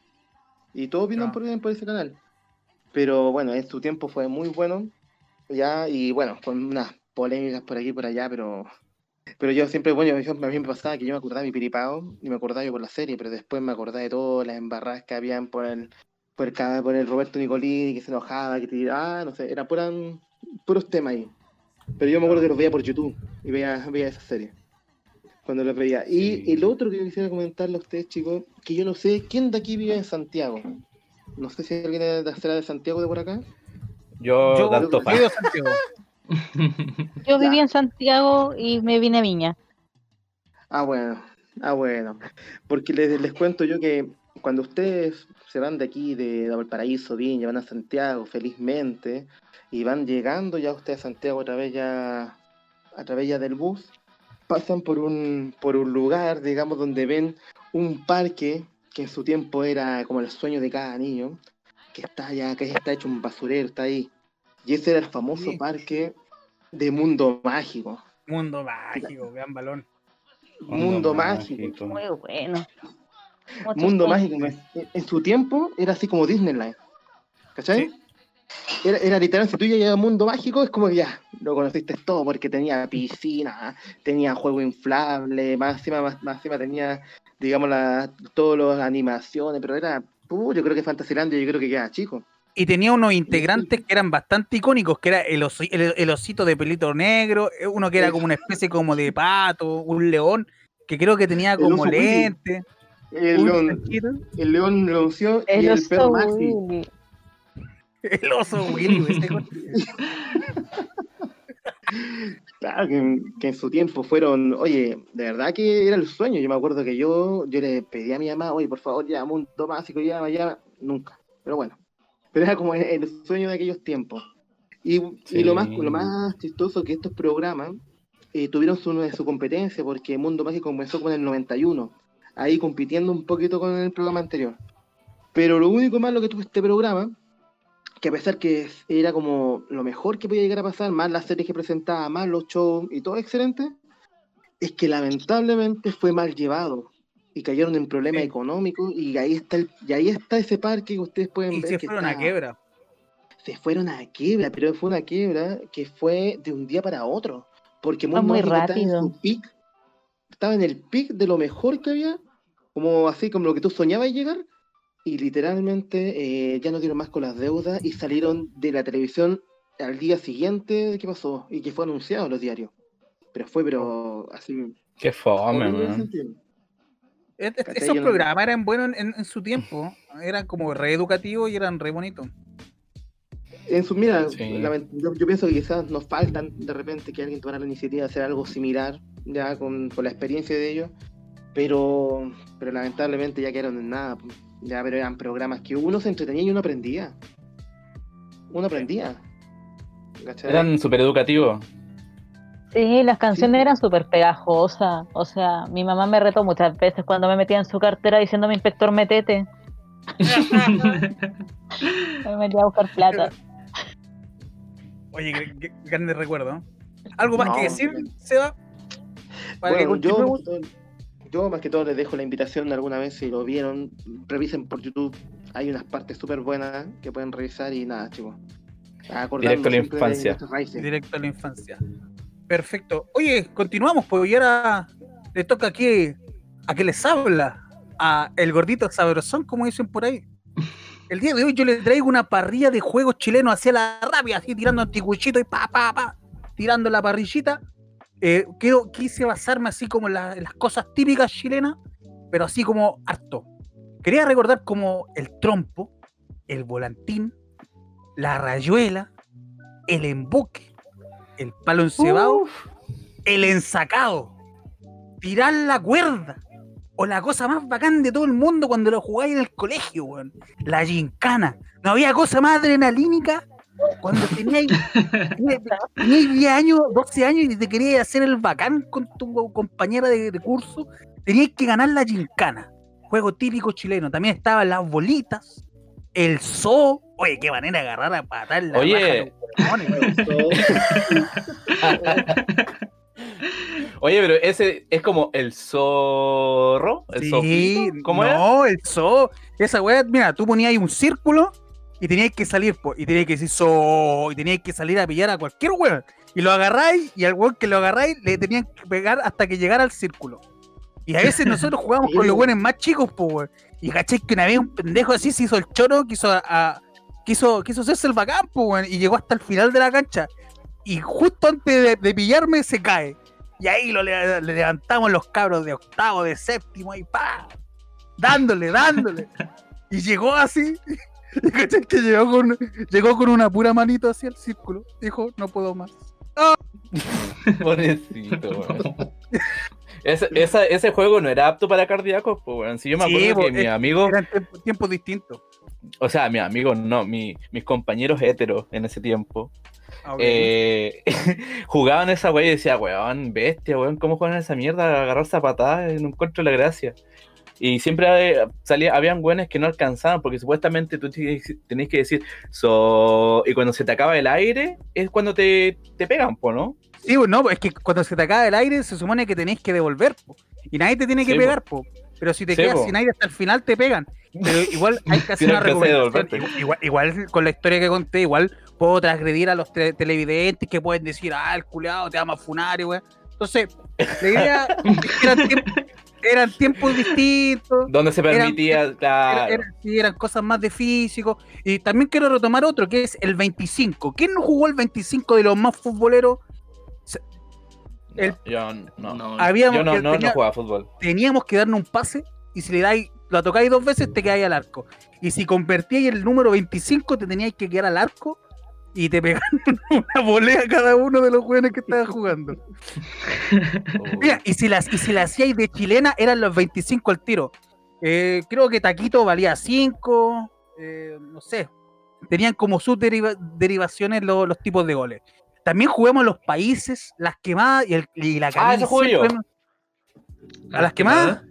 Y todos vieron Ah. por, por ese canal. Pero bueno, en su tiempo fue muy bueno. Ya, y bueno, con unas polémicas por aquí y por allá, pero. Pero yo siempre, bueno, yo- a mí me pasaba que yo me acordaba de mi piripao y me acordaba yo por la serie, pero después me acordaba de todas las embarradas que habían por el, por por el Roberto Nicolini, que se enojaba, que te tiraba, no sé, eran puran, puros temas ahí. Pero yo me acuerdo que los veía por YouTube y veía, veía esa serie cuando los veía. Y Sí. el otro que yo quisiera comentarle a ustedes, chicos, que yo no sé quién de aquí vive en Santiago. No sé si alguien de la será de Santiago de por acá. Yo, Yo, yo de Santiago. (laughs) Yo viví en Santiago y me vine a Viña. Ah, bueno, ah, bueno. Porque les, les cuento yo que cuando ustedes se van de aquí, de, de Valparaíso, Viña, van a Santiago felizmente, y van llegando ya ustedes a Santiago a través ya, a través ya del bus, pasan por un, por un lugar, digamos, donde ven un parque que en su tiempo era como el sueño de cada niño, que está ya, que ya está hecho un basurero, está ahí. Y ese era el famoso Sí. parque de Mundo Mágico. Mundo mágico, gran balón. Mundo, Mágico. Muy bueno. Mundo. Mágico. En, en su tiempo era así como Disneyland. ¿Cachai? Era, era literal, si tú ya llegas a Mundo Mágico, es como que ya lo conociste todo, porque tenía piscina, tenía juego inflable, más encima, más, más encima tenía, digamos, la, todas las animaciones, pero era, uh, yo creo que Fantasylandia, yo creo que queda chico. Y tenía unos integrantes que eran bastante icónicos, que era el, osi- el- el osito de pelito negro, eh, uno que era como una especie como de pato, un león, que creo que tenía como Willy. El león, el león Leoncio y El perro Maxi. Willy. El oso Willy, (laughs) Claro, que, en- que en su tiempo fueron, oye, de verdad que era el sueño. Yo me acuerdo que yo, yo le pedí a mi mamá, oye, por favor, ya, Mundo Mágico, ya, ya, nunca. Pero bueno, pero era como el, sueño de aquellos tiempos. Y, y lo, más, lo más chistoso que estos programas eh, tuvieron su, su competencia, porque Mundo Mágico comenzó con el 91, ahí compitiendo un poquito con el programa anterior. Pero lo único malo que tuvo este programa que a pesar que era como lo mejor que podía llegar a pasar, más las series que presentaba, más los shows y todo excelente, es que lamentablemente fue mal llevado y cayeron en problemas Sí. económicos y ahí está el, y ahí está ese parque que ustedes pueden Y ver se que fueron a está- quiebra. se fueron a quiebra, pero fue una quiebra que fue de un día para otro, porque Mundo muy Mágico estaba en rápido. su peak, estaba en el pic de lo mejor que había, como así como lo que tú soñabas llegar, y literalmente eh, ya no dieron más con las deudas y salieron de la televisión al día siguiente de qué pasó y que fue anunciado en los diarios. Pero fue, pero así. Qué fome, man. et- ¿Cachai? Esos no- programas eran buenos en, en su tiempo. Eran como reeducativos y eran re bonitos. En su, mira, Sí. lament- yo, yo pienso que quizás nos faltan de repente que alguien tomara la iniciativa de hacer algo similar, ya con, con la experiencia de ellos, pero, pero lamentablemente ya quedaron en nada. Ya, pero eran programas que uno se entretenía y uno aprendía. Uno aprendía. ¿cachai? Eran súper educativos. Sí, las canciones sí. eran súper pegajosas. O sea, mi mamá me retó muchas veces cuando me metía en su cartera diciéndome inspector metete. (laughs) Me metía a buscar plata. (laughs) Oye, qué, qué grande recuerdo. ¿Algo más No, que decir. Seba? Para que Bueno, que yo más que todo les dejo la invitación alguna vez si lo vieron, revisen por YouTube. Hay unas partes súper buenas que pueden revisar y nada, chicos. Directo a la infancia. Directo a la infancia. Perfecto. Oye, continuamos, pues y ahora le toca aquí a que les habla, a el gordito sabrosón, como dicen por ahí. El día de hoy yo les traigo una parrilla de juegos chilenos hacia la rabia, así tirando anticuchito y pa, pa, pa, tirando la parrillita. Eh, quiero- quise basarme así como en, la- en las cosas típicas chilenas, pero así como harto. Quería recordar como el trompo, el volantín, la rayuela, el embuque, el palo encebado, el ensacado, tirar la cuerda, o la cosa más bacán de todo el mundo cuando lo jugáis en el colegio, weón, la gincana. No había cosa más adrenalínica cuando teníais 10 años, 12 años y te querías hacer el bacán con tu compañera de, de curso, teníais que ganar la gincana. Juego típico chileno. También estaban las bolitas, el zoo. Oye, qué manera de agarrar a patar la Oye. (laughs) Oye, pero ese es como el zorro. El Sí, ¿Cómo era? no, el zoo. Esa weá, mira, tú ponías ahí un círculo y tenías que salir, po, y tenías que decir y tenías que salir a pillar a cualquier weón. Y lo agarráis, y al weón que lo agarráis le tenían que pegar hasta que llegara al círculo. Y a veces nosotros (laughs) jugábamos con los weones más chicos, po, weón. Y caché que una vez un pendejo así se hizo el choro, quiso a- a- quiso, quiso hacerse el bacán, po, weón, y llegó hasta el final de la cancha. Y justo antes de, de pillarme se cae. Y ahí lo le, le levantamos los cabros de octavo, de séptimo, y pa, dándole, dándole. (laughs) Y llegó así. (laughs) Y caché que llegó con, llegó con una pura manito hacia el círculo. Dijo, no puedo más. (laughs) Pobrecito, (laughs) weón. Ese, esa- ese juego no era apto para cardíacos, pues, weón. Si yo me acuerdo que mis eh, amigos, Eran tiemp- tiempos distintos. o sea, mis amigos no, mi- mis compañeros heteros en ese tiempo, Ah, eh, jugaban esa weá y decía, weón, bestia, weón, ¿cómo juegan esa mierda? Agarrarse a patadas, no encuentro la gracia. Y siempre salía, habían weones que no alcanzaban, porque supuestamente tú tenés que decir, so... y cuando se te acaba el aire, es cuando te, te pegan, po, ¿no? Sí, no, es que cuando se te acaba el aire se supone que tenés que devolver, po. y nadie te tiene que Sí, pegar, po. pero si te Sí, quedas po. sin aire hasta el final te pegan. Pero igual (laughs) hay que hacer una recomendación. Igual, igual con la historia que conté, igual puedo transgredir a los te- televidentes que pueden decir, ah, el culeado te funar, y weón. Entonces, la idea (laughs) es que eran tiempos distintos. Donde se Eran- permitía, Era- claro. era- sí, eran cosas más de físico. Y también quiero retomar otro, que es el 25. ¿Quién no jugó el 25 de los más futboleros? el- yo no. No, Habíamos Yo no, no, tenía- no jugaba fútbol. teníamos que darnos un pase y si le dais, lo tocáis dos veces, te quedáis al arco. Y si convertíais el número 25, te teníais que quedar al arco y te pegaron (laughs) una volea a cada uno de los jóvenes que estaban jugando. (laughs) Mira, y si las y si la hacíais de chilena eran los 25 al tiro. Eh, creo que Taquito valía 5, eh, no sé. Tenían como sus deriva- derivaciones lo- los tipos de goles. También jugamos los países, las quemadas y, el, y la Ah, eso jugué yo. ¿A las quemadas?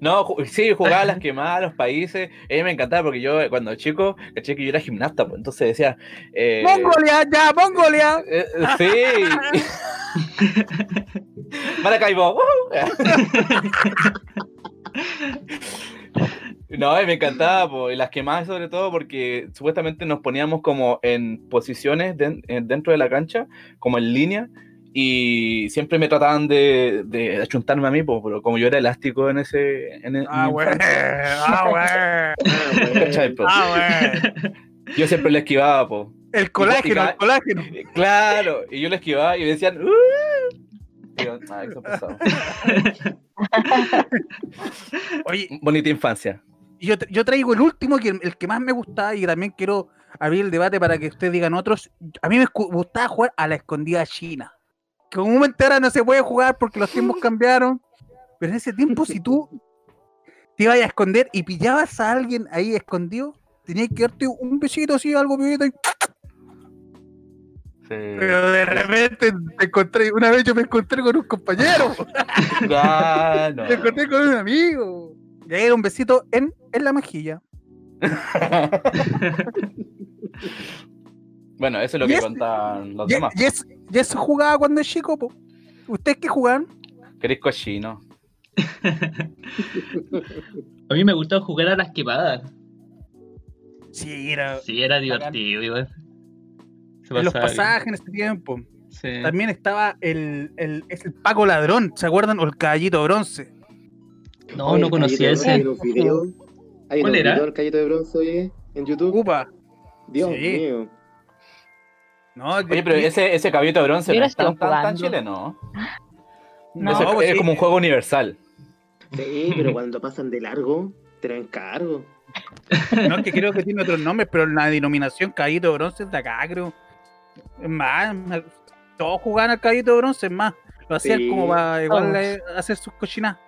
No, sí, jugaba a las quemadas, los países. A mí me encantaba porque yo eh, cuando chico, caché que yo era gimnasta, pues, entonces decía. Eh, ¡Mongolia! ¡Ya, Mongolia! eh, eh, sí. (laughs) Maracaibo. ¡woo! (laughs) No, y me encantaba, po, y las quemadas sobre todo porque supuestamente nos poníamos como en posiciones en- dentro de la cancha, como en línea, y siempre me trataban de, de achuntarme a mí, po, pero como yo era elástico en ese... En, en Ah, güey. Ah, (laughs) güey. Ah. Ah, güey. Yo siempre le esquivaba, po. El colágeno, el colágeno. Eh, Claro, y yo le esquivaba y me decían... "Uh". Y yo, "Ay, qué pesado". (laughs) Oye, Bonita infancia. yo, yo traigo el último, que el que más me gustaba y también quiero abrir el debate para que ustedes digan otros. A mí me gustaba jugar a la escondida china. Que comúnmente ahora no se puede jugar porque los tiempos (laughs) cambiaron. Pero en ese tiempo, si tú te ibas a esconder y pillabas a alguien ahí escondido, tenías que darte un besito así, algo pibito y Pero de repente te encontré, una vez yo me encontré con un compañero, (laughs) Ah, no. me encontré con un amigo. Y ahí era un besito en, en la mejilla. (laughs) Bueno, eso es lo Y que contaban los Y, demás. y es- y eso jugaba cuando es chico, po. ¿Ustedes qué jugaban? Querés cochino. A mí me gustaba jugar a las quemadas. Sí, era Sí, era divertido, igual. En los bien. pasajes en ese tiempo. Sí. También estaba el, el, es el Paco Ladrón, ¿se acuerdan? O el Caballito Bronce. No, Oye, no el conocía ese. Hay unos videos, hay ¿Cuál unos era? videos del Callito de Bronce oye, en YouTube. Upa. Dios sí. mío. No, Oye, pero ese, ese caballito de bronce no es tan, estoy tan, tan jugando. chileno. No, pues es sí. como un juego universal. Sí, pero cuando pasan de largo, te lo encargo. No, es que creo que tiene otros nombres, pero la denominación Caballito Bronce es de acá, creo. Es más, todos jugaban al Caballito Bronce, es más. Lo hacían Sí. como para igual eh, hacer sus cochinadas.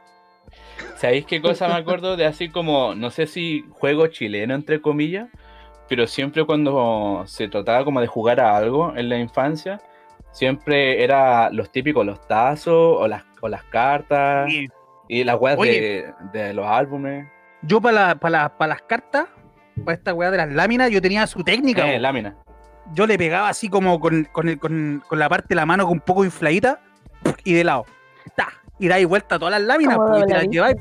¿Sabéis qué cosa me acuerdo de así como, no sé si juego chileno entre comillas, pero siempre cuando se trataba como de jugar a algo en la infancia, siempre era los típicos, los tazos o las, o las cartas Sí. y las weas de, de los álbumes. Yo para la, para las cartas, para esta weá de las láminas, yo tenía su técnica. Eh, lámina. Yo le pegaba así como con, con, el- con- con la parte de la mano un poco infladita y de lado. Ta, y dais vuelta a todas las láminas y te las lleváis.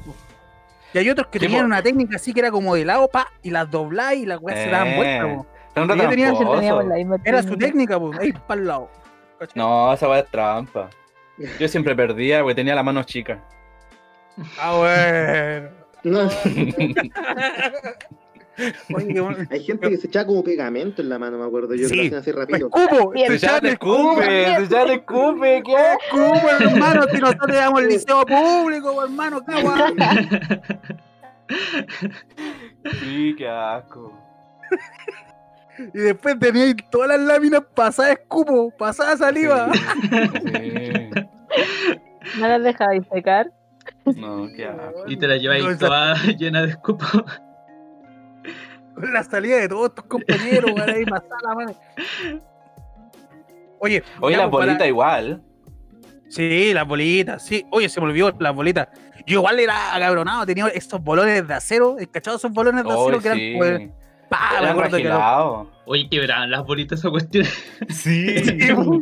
Y hay otros que tenían una técnica así que era como de lado, pa, y las dobláis y las weas se daban Eh, vuelta. Yo tenía- la misma Era su técnica. técnica, pues, ahí (laughs) para el lado. ¿cachai? No, esa wea es trampa. Yo siempre perdía porque tenía la mano chica. Ah, bueno. (laughs) (laughs) (laughs) Hay gente que se echaba como pegamento en la mano, me acuerdo yo, que Sí. lo hacían así rápido. ya echan te escupo, escupe, ya te escupe, ¿qué? (laughs) escupo, hermano, si nosotros éramos el liceo público, hermano, qué guay. Sí, qué asco. Y después teníais todas las láminas pasadas escupo, pasada saliva. Sí. (laughs) ¿No las dejabais secar? No, qué asco. Y te la lleváis No, esa- toda llena de escupo. Con (laughs) la salida de todos tus compañeros, weón, ahí pasada la mano. Oye, Oye, ya, la pues, para- bolita igual. Sí, las bolitas, sí. Oye, se me olvidó las bolitas. Yo igual era agabronado, tenía estos bolones de acero, ¿cachado esos bolones de acero que eran sí. pues, pa, me acuerdo que ragilados. Oye, quebraban las bolitas esa cuestión. (laughs) Sí. Sí, (laughs) yo,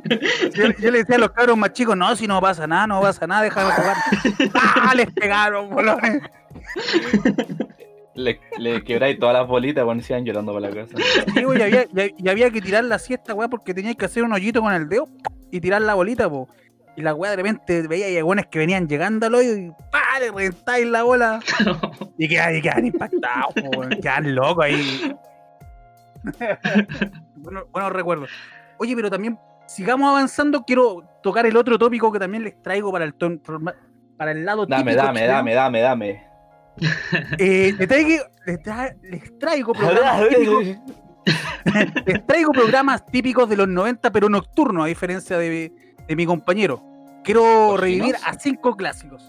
yo le decía a los cabros más chicos, no, si no pasa nada, no pasa nada, déjame jugar. ¡Ah! Les pegaron, bolones. Le, le quebráis todas las bolitas, bueno, y iban llorando por la casa. Sí, y había, y- y había que tirar la siesta, weá, porque tenías que hacer un hoyito con el dedo y tirar la bolita, po. Y la weá de repente veía y algunos que venían llegando al hoyo y ¡pa! le reventáis la bola. (laughs) Y quedan, y quedan impactados, po, weón, quedan locos ahí. (laughs) bueno, buenos recuerdos. Oye, pero también sigamos avanzando. Quiero tocar el otro tópico que también les traigo para el ton- para el lado Dame, típico dame, chileno. dame, dame, dame. Eh, les, traigo, les, tra- les traigo programas típicos (laughs) Les traigo programas típicos de los 90, pero nocturnos, a diferencia de, de mi compañero. Quiero revivir a cinco clásicos.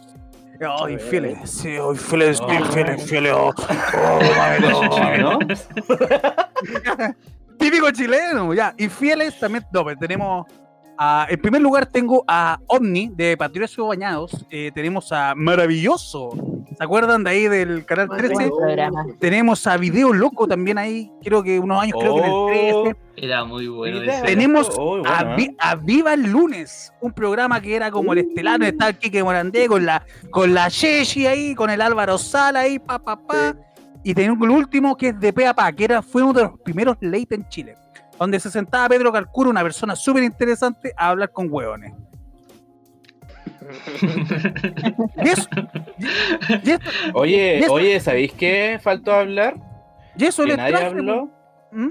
Oh, infieles, sí, oh, infieles, Oh. infieles, infieles. Oh, oh. (laughs) Típico chileno, ya. Infieles también. No, pero tenemos. a- en primer lugar, tengo a Omni de Patricio Bañados. eh, tenemos a Maravilloso. ¿Se acuerdan de ahí del canal 13? Buen programa. Tenemos a Video Loco también ahí. Creo que unos años, creo que en el 13. Era muy bueno ese. Tenemos Oh, bueno, a, ¿eh? A Viva el Lunes, un programa que era como el estelar, donde estaba el Kike Morandé con la, con la Chechi ahí, con el Álvaro Sala ahí, pa, pa, pa. Y tenemos el último que es de pe a pa, que era, fue uno de los primeros late en Chile, donde se sentaba Pedro Calcuro, una persona súper interesante, a hablar con hueones. Y eso, y- y eso, Oye, oye, ¿sabéis qué faltó hablar? y eso Que les nadie traje, habló. ¿Mm?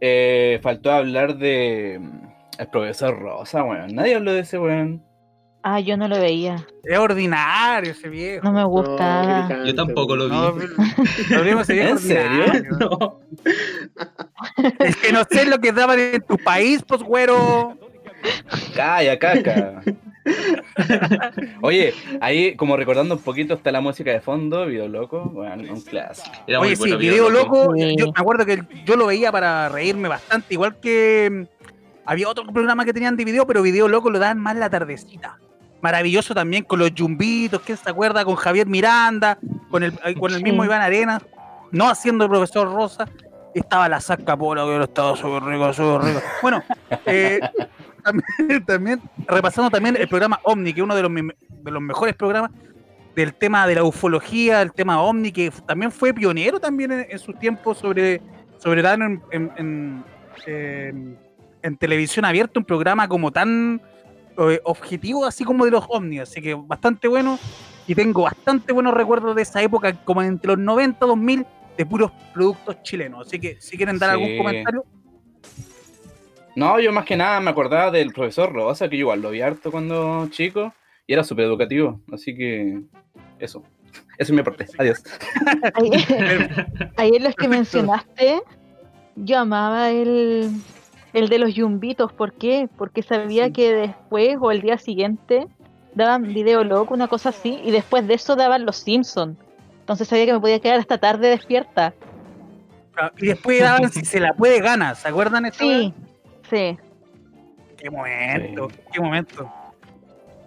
Eh, faltó hablar de mm, el profesor Rosa, weón. Nadie habló de ese weón. Ah, yo no lo veía. Es ordinario ese viejo. No me gusta. Yo tampoco lo vi. No, pero ese viejo ¿En serio? (laughs) No. Es que no sé lo que daban en tu país, pues, güero. Calla, caca. (laughs) Oye, ahí como recordando un poquito está la música de fondo, Video Loco, bueno, un clásico. Oye, sí, video loco. Sí. Yo me acuerdo que yo lo veía para reírme bastante, igual que mm, había otro programa que tenían de video, pero video loco lo daban más la tardecita. Maravilloso también con los yumbitos, ¿quién se acuerda? Con Javier Miranda, con el, eh, con el mismo Sí. Iván Arenas, no haciendo el profesor Rosa. Estaba la saca pola, que estaba súper rico, súper rico. Bueno, eh, también, (laughs) también, repasando también el programa Omni, que es uno de los, de los mejores programas del tema de la ufología, el tema Omni, que también fue pionero también en, en sus tiempos sobre, sobre dar en, en- en- en- en televisión abierta un programa como tan eh, objetivo, así como de los Omni, así que bastante bueno. Y tengo bastante buenos recuerdos de esa época, como entre los 90 2000, de puros productos chilenos. Así que si quieren dar Sí. algún comentario, No, yo más que nada me acordaba del profesor Rosa, que yo igual lo vi harto cuando chico, y era súper educativo, así que eso. Eso es mi aporte. Adiós. (laughs) Ahí, en los que mencionaste, yo amaba el, el de los yumbitos. ¿Por qué? Porque sabía que después o el día siguiente daban video loco, una cosa así, y después de eso daban los Simpsons. Entonces sabía que me podía quedar hasta tarde despierta. ah, y después daban si se la puede ganar, ¿se acuerdan? weá? Sí, sí. Qué momento, Sí. qué momento.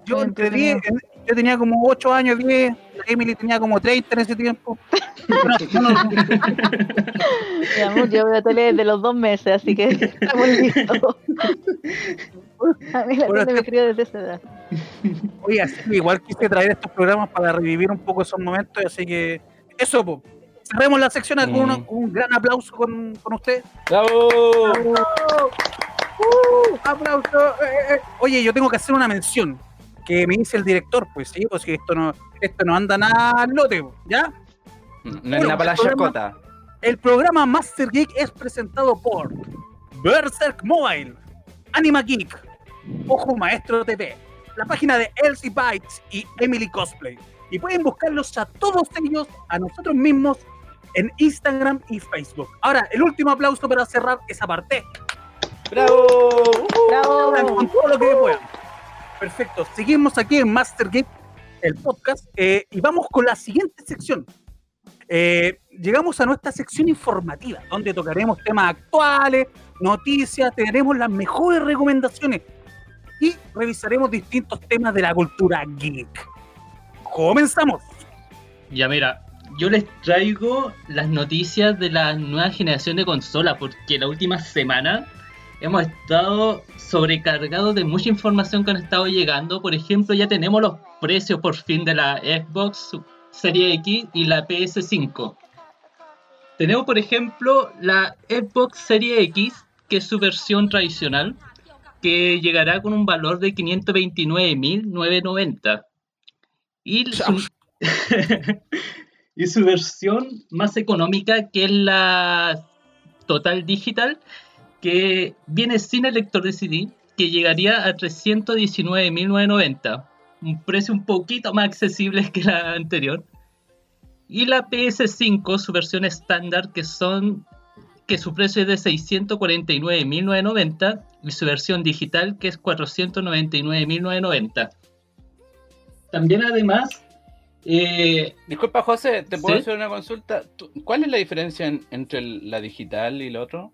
Yo entre 10, entretenido. yo tenía como 8 años, 10, la Emily tenía como 30 en ese tiempo. (laughs) No, no, no, Mi amor, yo veo tele desde los dos meses, así que estamos listos. A mí la Bueno, tele me crió desde esa edad. Oye, así que igual quise traer estos programas para revivir un poco esos momentos, así que eso, po. cerremos la sección con Mm. uno- un gran aplauso con, con usted. ¡Bravo! ¡Uh! ¡Aplauso! Eh, eh. Oye, yo tengo que hacer una mención que me dice el director, pues sí, pues si esto no, esto no anda nada al lote, po, ¿ya? No es nada para la chacota. El programa Master Geek es presentado por Berserk Mobile, Anima Geek, Ojo Maestro TV, la página de Elsie Bytes y Emily Cosplay. Y pueden buscarlos a todos ellos, a nosotros mismos, en Instagram y Facebook. Ahora, el último aplauso para cerrar esa parte. ¡Bravo! ¡Bravo! Hablan con todo lo que puedan. Perfecto. Seguimos aquí en Master Geek, el podcast, eh, y vamos con la siguiente sección. Eh, llegamos a nuestra sección informativa, donde tocaremos temas actuales, noticias, tendremos las mejores recomendaciones y revisaremos distintos temas de la cultura geek. Comenzamos. Ya mira, yo les traigo las noticias de la nueva generación de consola, porque la última semana hemos estado sobrecargados de mucha información que nos ha estado llegando. Por ejemplo, ya tenemos los precios por fin de la Xbox Serie X y la PS5. Tenemos, por ejemplo, la Xbox Serie X, que es su versión tradicional, que llegará con un valor de 529.990. Y su, (laughs) y su versión más económica, que es la Total Digital, que viene sin el lector de CD, que llegaría a 319.990. Un precio un poquito más accesible que la anterior. Y la PS5, su versión estándar, que son que su precio es de 649.990 y su versión digital que es 499.990. También además, eh, Disculpa, José, ¿te puedo ¿Sí? hacer una consulta? ¿Tú- ¿Cuál es la diferencia en- entre el- la digital y la otro?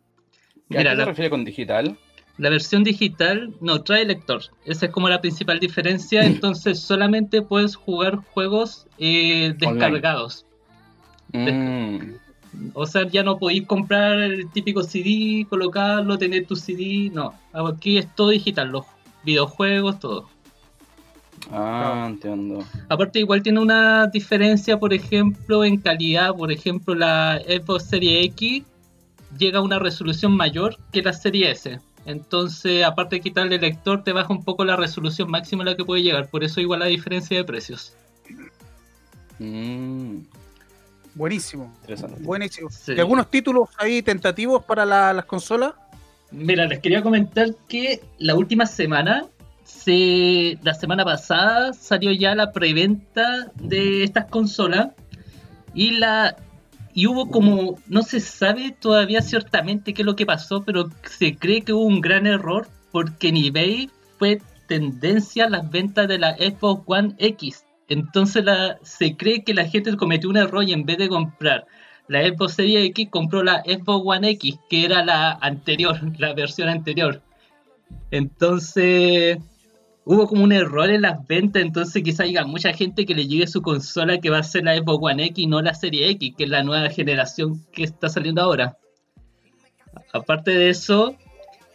¿A Mira, qué se la- refiere con digital? la versión digital no trae lector. Esa es como la principal diferencia. Entonces solamente puedes jugar juegos eh, descargados. Mm, O sea, ya no podéis comprar el típico CD, colocarlo, tener tu CD. No, aquí es todo digital, los videojuegos, todo. Ah, entiendo. Aparte, igual tiene una diferencia, por ejemplo, en calidad. Por ejemplo, la Xbox Serie X llega a una resolución mayor que la Serie S. Entonces, aparte de quitarle el lector, te baja un poco la resolución máxima a la que puede llegar. Por eso, igual la diferencia de precios. Mm, Buenísimo. interesante. Buenísimo. Sí. ¿Y algunos títulos ahí tentativos para la- las consolas? Mira, les quería comentar que la última semana, se, la semana pasada, salió ya la preventa de estas consolas y la y hubo como no se sabe todavía ciertamente qué es lo que pasó, pero se cree que hubo un gran error porque en eBay fue tendencia las ventas de la Xbox One X. Entonces se cree que la gente cometió un error y en vez de comprar la Xbox Series X compró la Xbox One X, que era la anterior, (laughs) la versión anterior. Entonces, hubo como un error en las ventas, entonces quizá haya mucha gente que le llegue su consola que va a ser la Xbox One X y no la Serie X, que es la nueva generación que está saliendo ahora. Aparte de eso,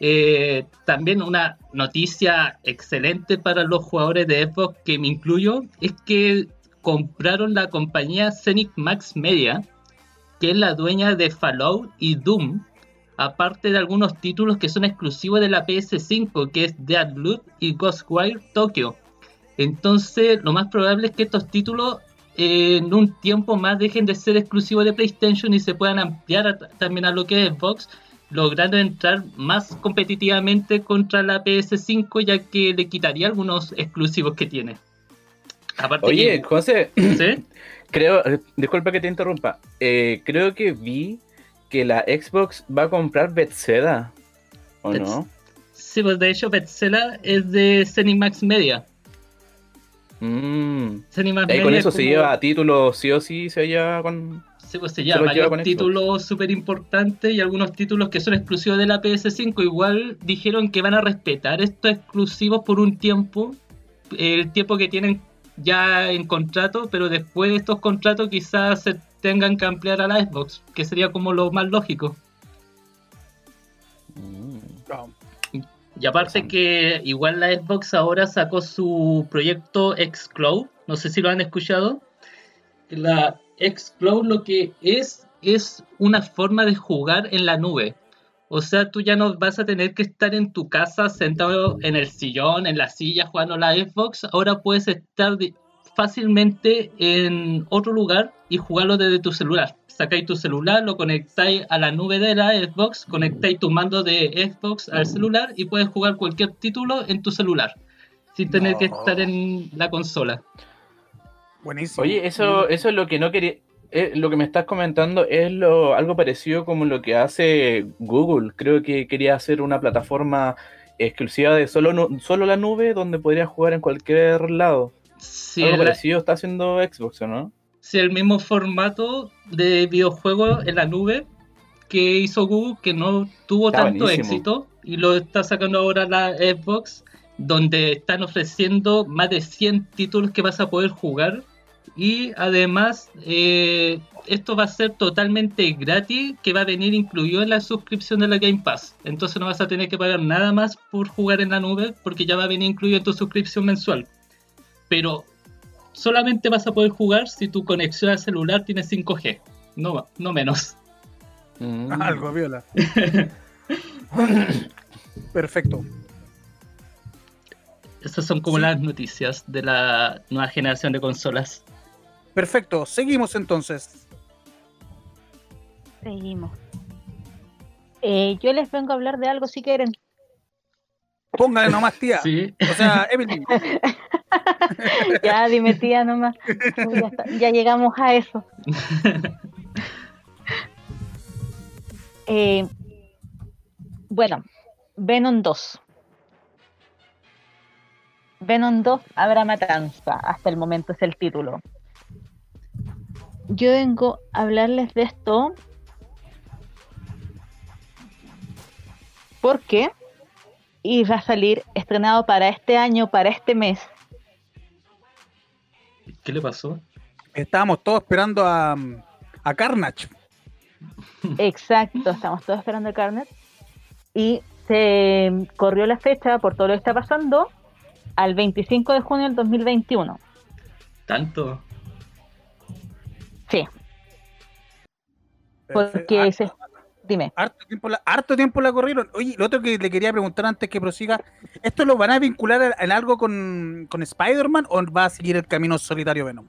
eh, también una noticia excelente para los jugadores de Xbox, que me incluyo, es que compraron la compañía Zenith Max Media, que es la dueña de Fallout y Doom, aparte de algunos títulos que son exclusivos de la PS5, que es Deadloop y Ghostwire Tokyo. Entonces, lo más probable es que estos títulos eh, en un tiempo más dejen de ser exclusivos de PlayStation y se puedan ampliar a- también a lo que es Xbox, logrando entrar más competitivamente contra la PS5, ya que le quitaría algunos exclusivos que tiene. Aparte Oye, José, (clears throat) creo, eh, disculpa que te interrumpa. eh, creo que vi que la Xbox va a comprar Bethesda. ¿O no? Sí, pues de hecho Bethesda es de Zenimax Media. Mm. Zenimax Eh, con Media eso es se lleva títulos, sí o sí se lleva con. Sí, pues se se lleva lleva varios títulos súper importantes y algunos títulos que son exclusivos de la PS5. Igual dijeron que van a respetar estos exclusivos por un tiempo, el tiempo que tienen ya en contrato, pero después de estos contratos quizás se tengan que ampliar a la Xbox, que sería como lo más lógico. Mm. No. Y aparte que igual la Xbox ahora sacó su proyecto Xcloud, no sé si lo han escuchado. La Xcloud lo que es es una forma de jugar en la nube. O sea, tú ya no vas a tener que estar en tu casa sentado en el sillón, en la silla jugando la Xbox. Ahora puedes estar fácilmente en otro lugar y jugarlo desde tu celular. Sacáis tu celular, lo conectáis a la nube de la Xbox, conectáis tu mando de Xbox al celular y puedes jugar cualquier título en tu celular sin tener que estar en la consola. Buenísimo. Oye, eso, eso es lo que no quería. eh, lo que me estás comentando es lo, algo parecido como lo que hace Google. Creo que quería hacer una plataforma exclusiva de solo, nu- solo la nube donde podría jugar en cualquier lado. Sí, algo parecido está haciendo Xbox, ¿o no? sí, el mismo formato de videojuego en la nube que hizo Google, que no tuvo Está tanto buenísimo. éxito y lo está sacando ahora la Xbox, donde están ofreciendo más de 100 títulos que vas a poder jugar y además eh, esto va a ser totalmente gratis, que va a venir incluido en la suscripción de la Game Pass. Entonces no vas a tener que pagar nada más por jugar en la nube porque ya va a venir incluido en tu suscripción mensual. Pero solamente vas a poder jugar si tu conexión al celular tiene 5G, no, no menos. Mm. (laughs) Algo, viola. (laughs) Perfecto. Esas son como Sí. las noticias de la nueva generación de consolas. Perfecto. Seguimos entonces. Seguimos. Eh, yo les vengo a hablar de algo si quieren. Póngale nomás, tía. Sí. O sea, Evelyn. (laughs) Ya, dime tía nomás. Uy, ya, está- ya llegamos a eso. (laughs) Eh, bueno, Venom 2. Venom 2, Habrá Matanza. Hasta el momento es el título. Yo vengo a hablarles de esto porque iba a salir estrenado para este año, para este mes. ¿Qué le pasó? Estábamos todos esperando a, a Carnage. Exacto, estamos todos esperando el Carnet. Y se corrió la fecha por todo lo que está pasando al 25 de junio del 2021. ¿Tanto? Sí, porque se... Dime. Harto tiempo, la, harto tiempo la corrieron. Oye, lo otro que le quería preguntar antes que prosiga, ¿esto lo van a vincular en algo con, con Spider-Man o va a seguir el camino solitario Venom?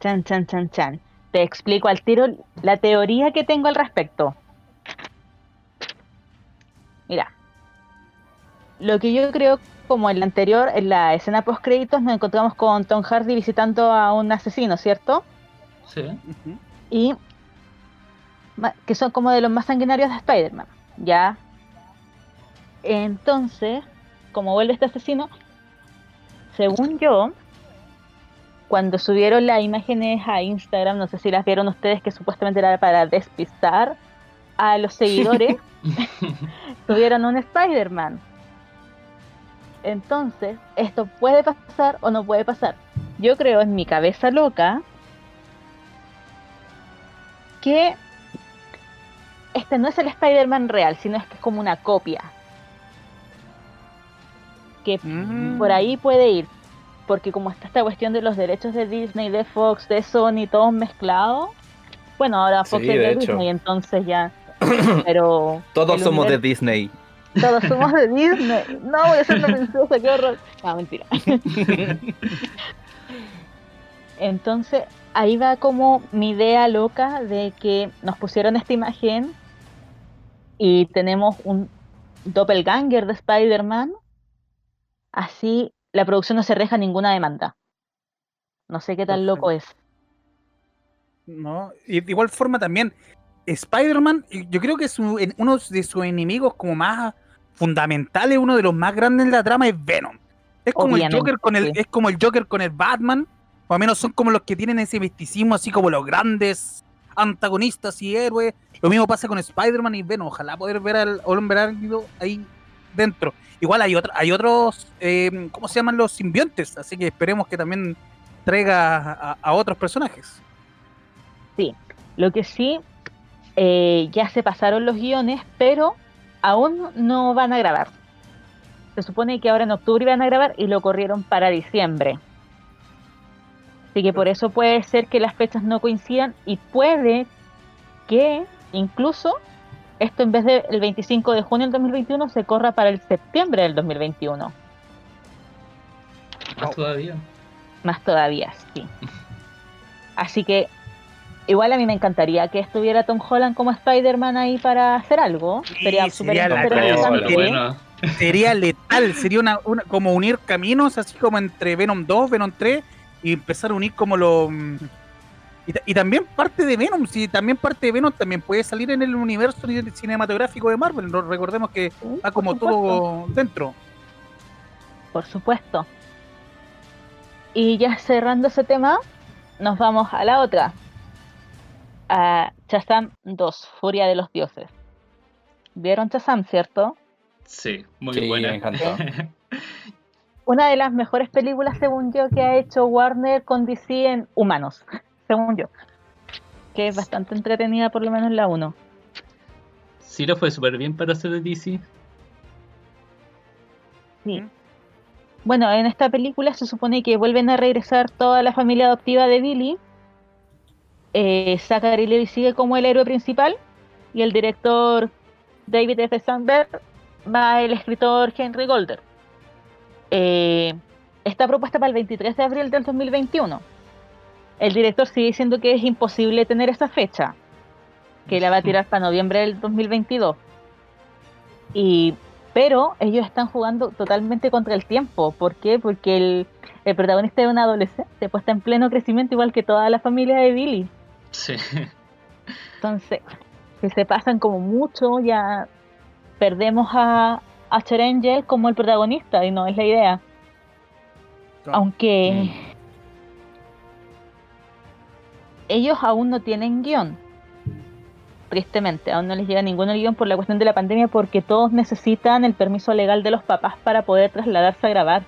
Chan, chan, chan, chan. Te explico al tiro la teoría que tengo al respecto. Mira, lo que yo creo, como en la anterior, en la escena post créditos, nos encontramos con Tom Hardy visitando a un asesino, ¿cierto? Sí. Y que son como de los más sanguinarios de Spider-Man, ¿ya? Entonces, como vuelve este asesino, según yo, cuando subieron las imágenes a Instagram, no sé si las vieron ustedes, que supuestamente era para despistar a los seguidores, (laughs) (laughs) tuvieron un Spider-Man. Entonces, esto puede pasar o no puede pasar. Yo creo en mi cabeza loca que este no es el Spider-Man real, sino es que es como una copia. Que Mm. por ahí puede ir. Porque como está esta cuestión de los derechos de Disney, de Fox, de Sony, todos mezclados. Bueno, ahora Fox Sí, es de. Disney, entonces ya. (coughs) Pero. Todos somos de Disney. Todos somos de Disney. No, voy a ser una (laughs) qué horror. No, mentira. (laughs) Entonces, ahí va como mi idea loca de que nos pusieron esta imagen y tenemos un doppelganger de Spider-Man. Así la producción no se reja ninguna demanda. No sé qué tan loco es. ¿no? Y de igual forma también, Spider-Man, yo creo que su- uno de sus enemigos como más fundamentales, uno de los más grandes en la trama es Venom. Es como el Joker con el, sí. es como el Joker con el Batman, o al menos son como los que tienen ese misticismo así como los grandes antagonistas y héroes. Lo mismo pasa con Spider-Man y Venom. Ojalá poder ver al hombre árido ahí dentro. Igual hay otra, hay otros, eh, ¿cómo se llaman los simbiontes? Así que esperemos que también traiga a- otros personajes. Lo que sí, eh, ya se pasaron los guiones, pero aún no van a grabar. Se supone que ahora en octubre iban a grabar y lo corrieron para diciembre. Así que por eso puede ser que las fechas no coincidan y puede que incluso esto en vez del 25 de junio del 2021 se corra para el septiembre del 2021. Más todavía. Más todavía, sí. Así que igual a mí me encantaría que estuviera Tom Holland como Spider-Man ahí para hacer algo. Sí, Sería súper interesante. Bueno, sería letal, sería una, una- como unir caminos, así como entre Venom 2, Venom 3, y empezar a unir como lo mm, y, ta- y también parte de Venom, si también parte de Venom también puede salir en el universo cine- cinematográfico de Marvel, recordemos que Sí, va como todo dentro. Por supuesto. Y ya cerrando ese tema, nos vamos a la otra. A Shazam 2, Furia de los Dioses. ¿Vieron Shazam, cierto? sí, muy Sí, me buena. encantó. (laughs) Una de las mejores películas, según yo, que ha hecho Warner con DC en humanos, (laughs) según yo. Que es bastante entretenida, por lo menos la 1. Sí, le fue súper bien para hacer de DC. Sí. Bueno, en esta película se supone que vuelven a regresar toda la familia adoptiva de Billy. Eh, Zachary Levi sigue como el héroe principal y el director David F. Sandberg va el escritor Henry Golder. Eh, está propuesta para el 23 de abril del 2021. El director sigue diciendo que es imposible tener esa fecha, que la va a tirar para noviembre del 2022. Y pero ellos están jugando totalmente contra el tiempo. ¿Por qué? Porque el, el protagonista es un adolescente, pues está en pleno crecimiento, igual que toda la familia de Billy. Sí. Entonces, si se pasan como mucho, ya perdemos a, a Cher Angel como el protagonista y no es la idea. Aunque ellos aún no tienen guion. Tristemente, aún no les llega ninguno guion por la cuestión de la pandemia porque todos necesitan el permiso legal de los papás para poder trasladarse a grabar.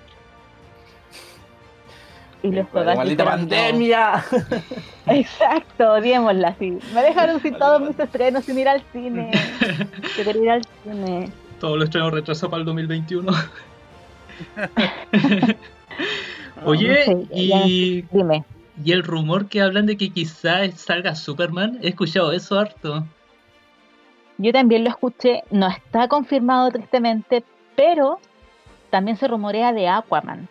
Y los papás ¡Maldita pandemia! (laughs) Exacto, odiémosla así. Me dejaron sin todos mis estrenos, sin ir al cine. Yo quería ir al cine. Todos los estrenos retrasados para el 2021. (laughs) Oye, no sé, ya- y, Dime. y el rumor que hablan de que quizás salga Superman, he escuchado eso harto. Yo también lo escuché, no está confirmado tristemente, pero también se rumorea de Aquaman,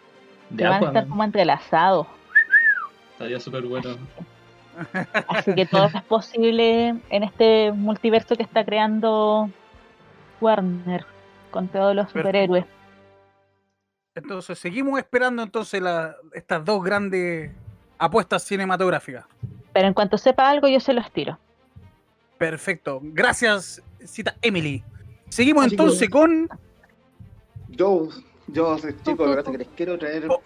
De que van a estar como entrelazados. Estaría súper bueno. Así que todo es posible en este multiverso que está creando Warner con todos los Perfecto. superhéroes. Entonces, seguimos esperando entonces la- estas dos grandes apuestas cinematográficas. Pero en cuanto sepa algo, yo se los tiro. Perfecto. Gracias, cita Emily. Seguimos Así que- entonces con Yo, yo, chicos, la verdad que les quiero traer, Po-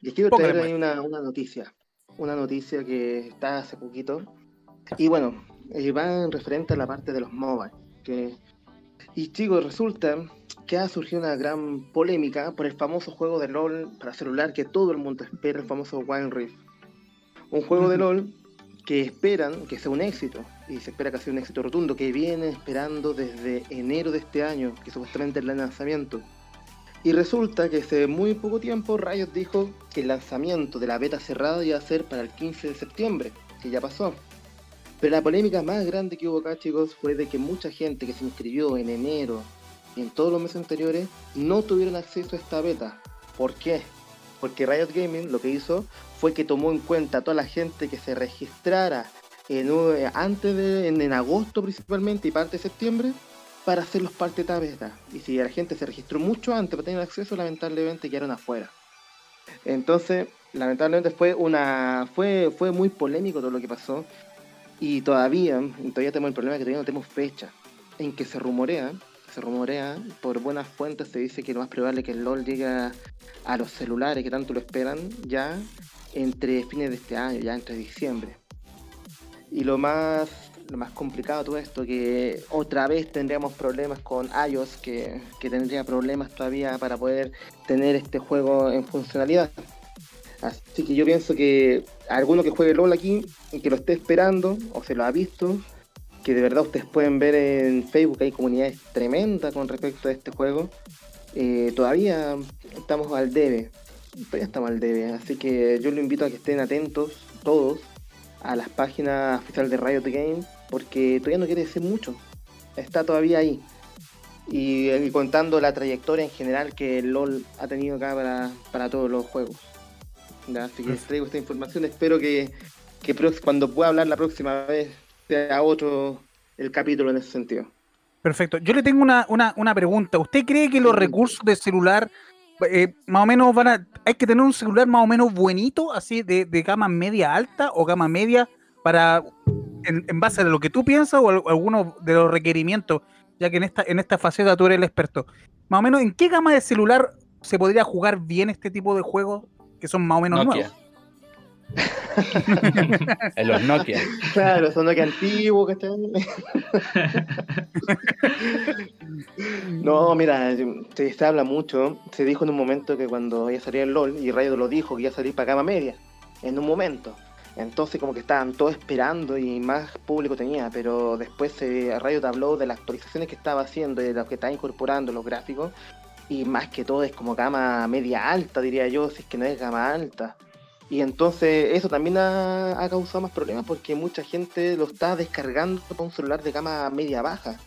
les quiero traer ahí una, una noticia, una noticia que está hace poquito. Y bueno, eh, va en referente a la parte de los MOBA. Que, y chicos, resulta que ha surgido una gran polémica por el famoso juego de LOL para celular que todo el mundo espera, el famoso Wild Rift. Un juego de. LOL que esperan que sea un éxito, y se espera que sea un éxito rotundo, que viene esperando desde enero de este año, que supuestamente es el lanzamiento. Y resulta que hace muy poco tiempo Riot dijo que el lanzamiento de la beta cerrada iba a ser para el 15 de septiembre, que ya pasó. Pero la polémica más grande que hubo acá, chicos, fue de que mucha gente que se inscribió en enero y en todos los meses anteriores no tuvieron acceso a esta beta. ¿Por qué? Porque Riot Gaming lo que hizo fue que tomó en cuenta a toda la gente que se registrara en, un- antes de, en, agosto principalmente y parte de septiembre para hacer los parte de beta. Y si la gente se registró mucho antes para tener acceso, lamentablemente quedaron afuera. Entonces, lamentablemente fue una fue fue muy polémico todo lo que pasó y todavía todavía tenemos el problema que todavía no tenemos fecha en que se rumorea se rumorea por buenas fuentes se dice que lo más probable es que el LOL llegue a, los celulares que tanto lo esperan ya entre fines de este año ya entre diciembre. Y lo más lo más complicado de todo esto que otra vez tendríamos problemas con iOS que, que tendría problemas todavía para poder tener este juego en funcionalidad Así que yo pienso que alguno que juegue LOL aquí y que lo esté esperando o se lo ha visto, que de verdad ustedes pueden ver en Facebook hay comunidades tremendas con respecto a este juego. eh, todavía estamos al debe, todavía estamos al debe, así que yo los invito a que estén atentos todos a las páginas oficiales de Riot Game porque todavía no quiere decir mucho, está todavía ahí. Y, y contando la trayectoria en general que LOL ha tenido acá para todos los juegos. Así que les traigo esta información. Espero que, que cuando pueda hablar la próxima vez sea otro el capítulo en ese sentido. Perfecto. Yo le tengo una, una, una pregunta. ¿Usted cree que los recursos de celular, eh, más o menos van a. Hay que tener un celular más o menos buenito, así de, de gama media alta o gama media, para. En, en base a lo que tú piensas o al- algunos de los requerimientos, ya que en esta, en esta faceta tú eres el experto. Más o menos, ¿en qué gama de celular se podría jugar bien este tipo de juegos que son más o menos Nokia. nuevos? (laughs) En los Nokia. Claro, eso no que antiguo, ¿cachai? No, mira, se, se habla mucho. Se dijo en un momento que cuando iba a salir el LOL, y Rayo lo dijo, que iba a salir para gama media, en un momento. Entonces como que estaban todos esperando y más público tenía, pero después se, Rayo te habló de las actualizaciones que estaba haciendo y de lo que está incorporando los gráficos. Y más que todo es como gama media alta, diría yo, si es que no es gama alta. Y entonces eso también ha, ha causado más problemas porque mucha gente lo está descargando para un celular de gama media baja.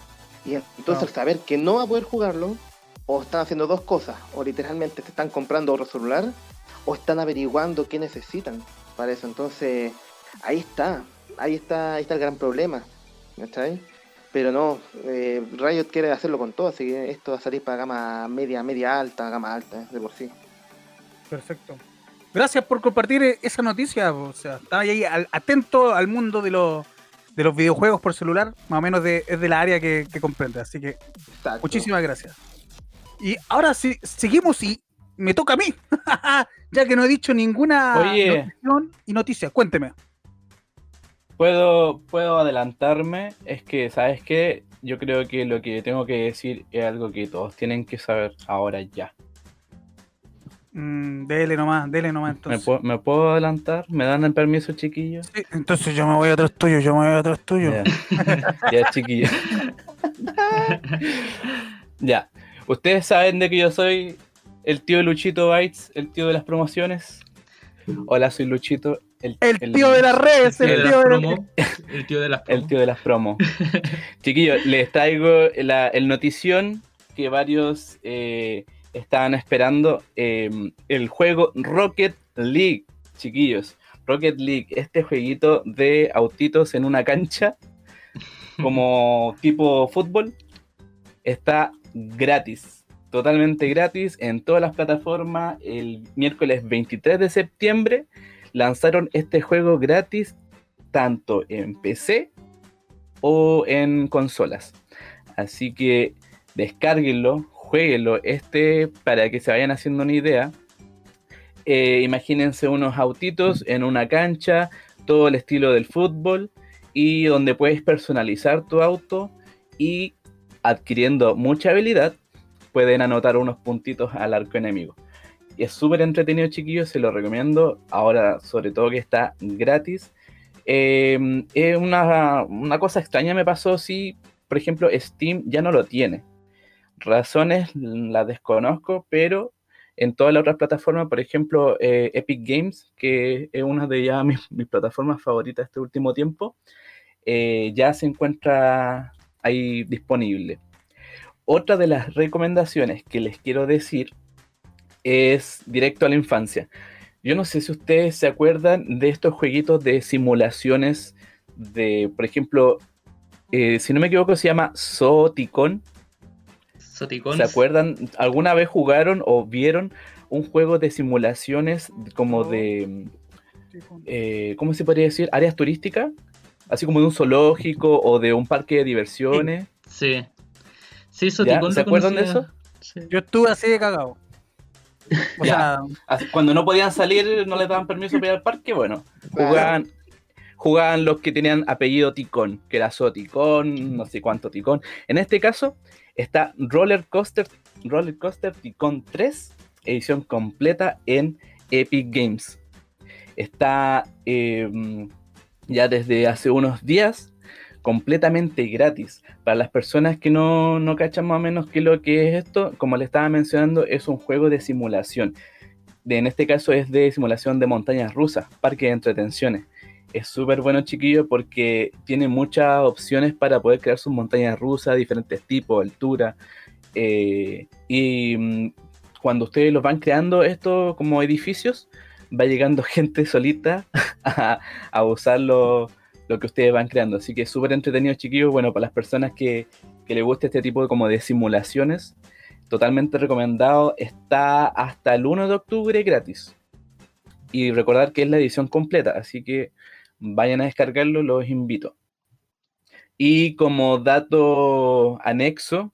Y entonces al saber que no va a poder jugarlo, o están haciendo dos cosas, o literalmente te están comprando otro celular, o están averiguando qué necesitan para eso. Entonces ahí está, ahí está, ahí está el gran problema. ¿cachai? Pero no, eh, Riot quiere hacerlo con todo, así que esto va a salir para gama media, media alta, gama alta, de por sí. Perfecto. Gracias por compartir eh, esa noticia. O sea, estaba ahí al- atento al mundo de los de los videojuegos por celular, más o menos de, es de la área que, que comprende. Así que Exacto. muchísimas gracias. Y ahora sí, seguimos y me toca a mí, (laughs) ya que no he dicho ninguna Oye. notición y noticia. Cuénteme. Puedo, puedo adelantarme, es que, ¿sabes qué? Yo creo que lo que tengo que decir es algo que todos tienen que saber ahora ya. Mm, dele nomás, dele nomás ¿Me, entonces. puedo, me puedo adelantar? ¿Me dan el permiso, chiquillos? Sí, entonces yo me voy atrás tuyo, yo me voy atrás tuyo. Ya, (laughs) ya chiquillos. (laughs) ya. ¿Ustedes saben de que yo soy el tío de Luchito Bytes, el tío de las promociones? Hola, soy Luchito, el, El tío de las redes, El el tío de las de las promo. El tío de las El promo. tío de las promos. (laughs) Chiquillos, les traigo la- el notición que varios eh, estaban esperando. eh, el juego Rocket League, chiquillos. Rocket League, este jueguito de autitos en una cancha, (laughs) como tipo fútbol, está gratis. Totalmente gratis en todas las plataformas. El miércoles 23 de septiembre lanzaron este juego gratis tanto en PC o en consolas. Así que descárguenlo, jueguenlo este para que se vayan haciendo una idea. Eh, imagínense unos autitos en una cancha, todo el estilo del fútbol y donde puedes personalizar tu auto y adquiriendo mucha habilidad pueden anotar unos puntitos al arco enemigo. Y es súper entretenido, chiquillos, se lo recomiendo. Ahora, sobre todo que está gratis. Eh, una, una cosa extraña me pasó si, por ejemplo, Steam ya no lo tiene. Razones las desconozco, pero en todas las otras plataformas, por ejemplo, eh, Epic Games, que es una de ya mis, mis plataformas favoritas este último tiempo, eh, ya se encuentra ahí disponible. Otra de las recomendaciones que les quiero decir es directo a la infancia. Yo no sé si ustedes se acuerdan de estos jueguitos de simulaciones de, por ejemplo, eh, si no me equivoco, se llama. Soticons. ¿Se acuerdan? ¿Alguna vez jugaron o vieron un juego de simulaciones como de, eh, ¿cómo se podría decir? Áreas turísticas, así como de un zoológico o de un parque de diversiones. Sí. Sí, ¿Ya? Soticon ¿Se acuerdan de eso? Sí. Yo estuve así de cagado. O Ya. sea, Así- Cuando no podían salir, no les daban permiso para ir al parque, bueno, jugaban, jugaban los que tenían apellido Ticón, que era Soticón, no sé cuánto Ticón. En este caso está Roller Coaster, Roller Coaster Ticón 3, edición completa en Epic Games. Está eh, ya desde hace unos días completamente gratis. Para las personas que no, no cachan más o menos qué lo que es esto, como le estaba mencionando, es un juego de simulación. De- en este caso es de simulación de montañas rusas, parque de entretenciones. Es súper bueno, chiquillo, porque tiene muchas opciones para poder crear sus montañas rusas, diferentes tipos, altura. eh, y mm, cuando ustedes los van creando esto como edificios, va llegando (laughs) gente solita a, a usar lo, que ustedes van creando. Así que súper entretenido, chiquillos. Bueno, para las personas que, que les guste este tipo de, como de simulaciones, totalmente recomendado. Está hasta el 1 de octubre gratis. Y recordar que es la edición completa, así que vayan a descargarlo, los invito. Y como dato anexo,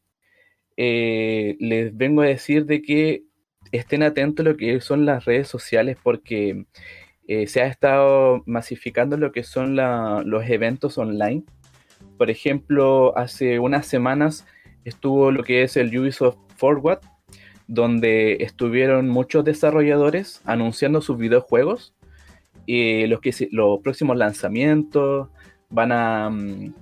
eh, les vengo a decir de que estén atentos a lo que son las redes sociales porque eh, se ha estado masificando lo que son los eventos online. Por ejemplo, hace unas semanas estuvo lo que es el Ubisoft Forward, donde estuvieron muchos desarrolladores anunciando sus videojuegos, y los, que los próximos lanzamientos, van a... mm,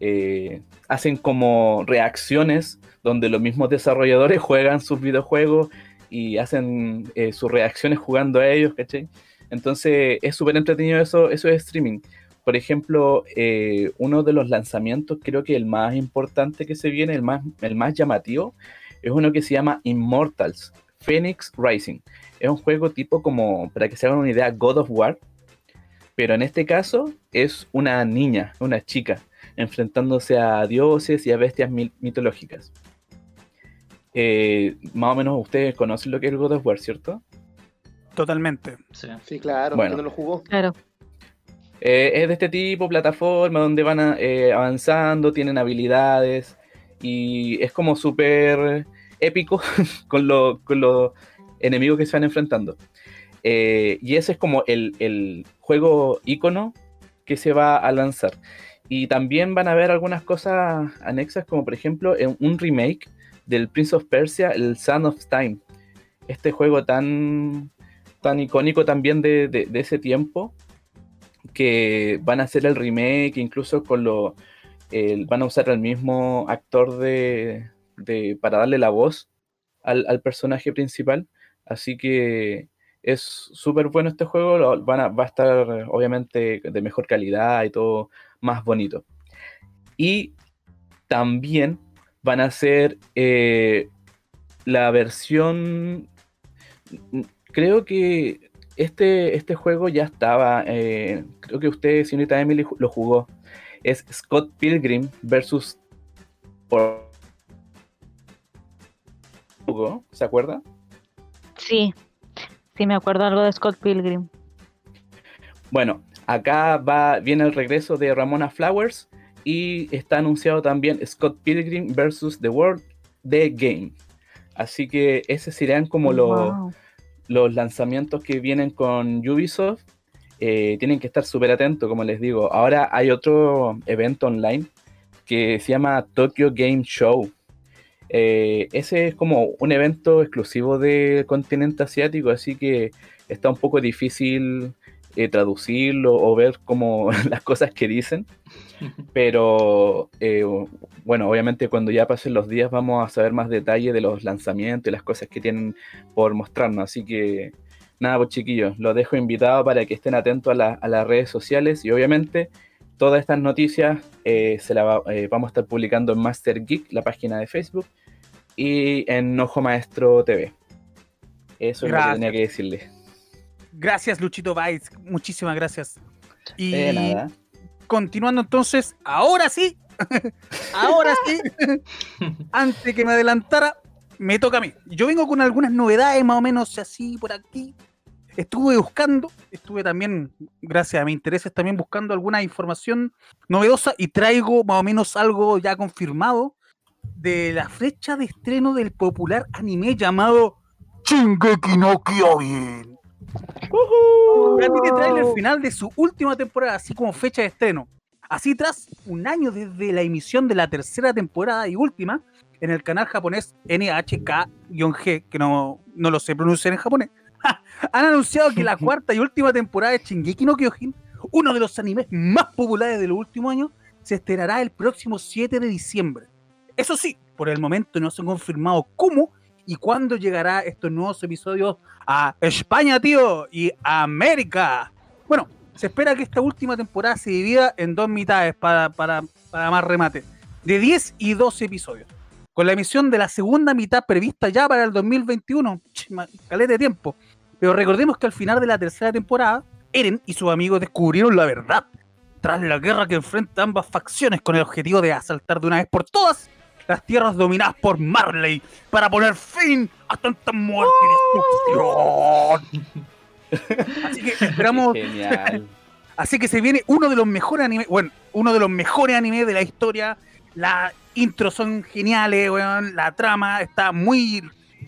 eh, hacen como reacciones donde los mismos desarrolladores (laughs) juegan sus videojuegos y hacen eh, sus reacciones jugando a ellos, ¿cachai? Entonces es súper entretenido eso, eso es streaming. Por ejemplo, eh, uno de los lanzamientos, creo que el más importante que se viene, el más, el más llamativo, es uno que se llama Immortals, Phoenix Rising. Es un juego tipo como, para que se hagan una idea, God of War, pero en este caso es una niña, una chica, enfrentándose a dioses y a bestias mitológicas. Eh, más o menos ustedes conocen lo que es God of War, ¿cierto? Totalmente. Sí. Sí, claro, Bueno. ¿quién no lo jugó? Claro. Eh, es de este tipo, plataforma, donde van a- eh, avanzando, tienen habilidades y es como súper épico (laughs) con, lo- con los enemigos que se van enfrentando. Eh, y ese es como el, el juego icono que se va a lanzar. Y también van a haber algunas cosas anexas, como por ejemplo en un remake del Prince of Persia, el Son of Time. Este juego tan, tan icónico también de, de- ese tiempo, que van a hacer el remake, incluso con lo, van a usar el mismo actor de, de- para darle la voz al, al personaje principal. Así que es súper bueno este juego, lo- van a- va a estar obviamente de mejor calidad y todo más bonito. Y también van a hacer eh, la versión, creo que este, este juego ya estaba, eh, creo que usted, señorita Emily, lo jugó. Es Scott Pilgrim versus... ¿Se acuerda? Sí, sí me acuerdo algo de Scott Pilgrim. Bueno, acá va, viene el regreso de Ramona Flowers y está anunciado también Scott Pilgrim versus The World The Game. Así que esos serían como Wow. los lanzamientos que vienen con Ubisoft. Eh, tienen que estar súper atentos, como les digo. Ahora hay otro evento online que se llama Tokyo Game Show. Eh, ese es como un evento exclusivo del continente asiático, así que está un poco difícil eh, traducirlo o ver como (laughs) las cosas que dicen. (laughs) Pero eh, bueno, obviamente cuando ya pasen los días vamos a saber más detalle de los lanzamientos y las cosas que tienen por mostrarnos. Así que nada, pues chiquillos, los dejo invitados para que estén atentos a, la- a las redes sociales y obviamente todas estas noticias eh, se las va- eh, vamos a estar publicando en Master Geek, la página de Facebook, y en Ojo Maestro TV. Eso es lo que tenía que decirles. Gracias, Luchito Bites. Muchísimas gracias. Y nada. continuando entonces, ahora sí, (laughs) ahora sí, antes que me adelantara, me toca a mí. Yo vengo con algunas novedades más o menos así por aquí. Estuve buscando, estuve también, gracias a mis intereses, también buscando alguna información novedosa y traigo más o menos algo ya confirmado de la fecha de estreno del popular anime llamado Shingeki no Kyojin. Ya tiene trailer final de su última temporada, así como fecha de estreno. Así tras un año desde la emisión de la tercera temporada y última en el canal japonés NHK-G, que no, no lo sé pronunciar en japonés, (laughs) han anunciado que la (laughs) cuarta y última temporada de Shingeki no Kyojin, uno de los animes más populares de los últimos años, se estrenará el próximo 7 de diciembre. Eso sí, por el momento no se ha confirmado cómo y cuándo llegará estos nuevos episodios a España, tío, y a América. Bueno, se espera que esta última temporada se divida en dos mitades para, para, para más remate, de 10 y 12 episodios, con la emisión de la segunda mitad prevista ya para el 2021, Ch, ma- caleta de tiempo. Pero recordemos que al final de la tercera temporada, Eren y sus amigos descubrieron la verdad, tras la guerra que enfrenta ambas facciones con el objetivo de asaltar de una vez por todas las tierras dominadas por Marley para poner fin a tanta muerte y destrucción. Así que esperamos. (laughs) Así que se viene uno de los mejores animes, bueno, uno de los mejores animes de la historia. Las intros son geniales, weón. La trama está muy,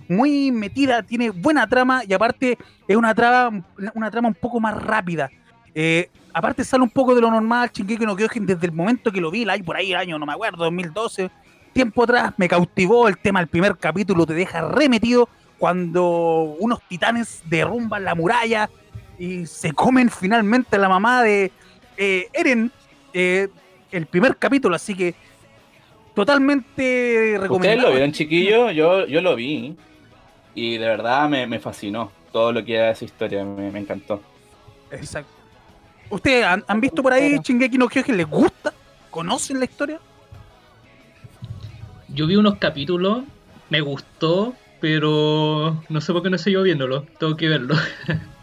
muy metida, tiene buena trama y aparte es una trama, una trama un poco más rápida. Eh, aparte sale un poco de lo normal, Shingeki no Kyojin desde el momento que lo vi, año- por ahí el año, no me acuerdo, 2012, tiempo atrás, me cautivó el tema, el primer capítulo te deja remetido cuando unos titanes derrumban la muralla y se comen finalmente a la mamá de eh, Eren, eh, el primer capítulo, así que totalmente recomendado. ¿Ustedes lo vieron, chiquillo? Yo, yo lo vi. Y de verdad me, me fascinó todo lo que era esa historia. Me, me encantó. Exacto. ¿Ustedes han, han visto por ahí Shingeki no Kyojin? ¿Les gusta? ¿Conocen la historia? Yo vi unos capítulos, me gustó, pero no sé por qué no estoy yo viéndolo. Tengo que verlo. (laughs)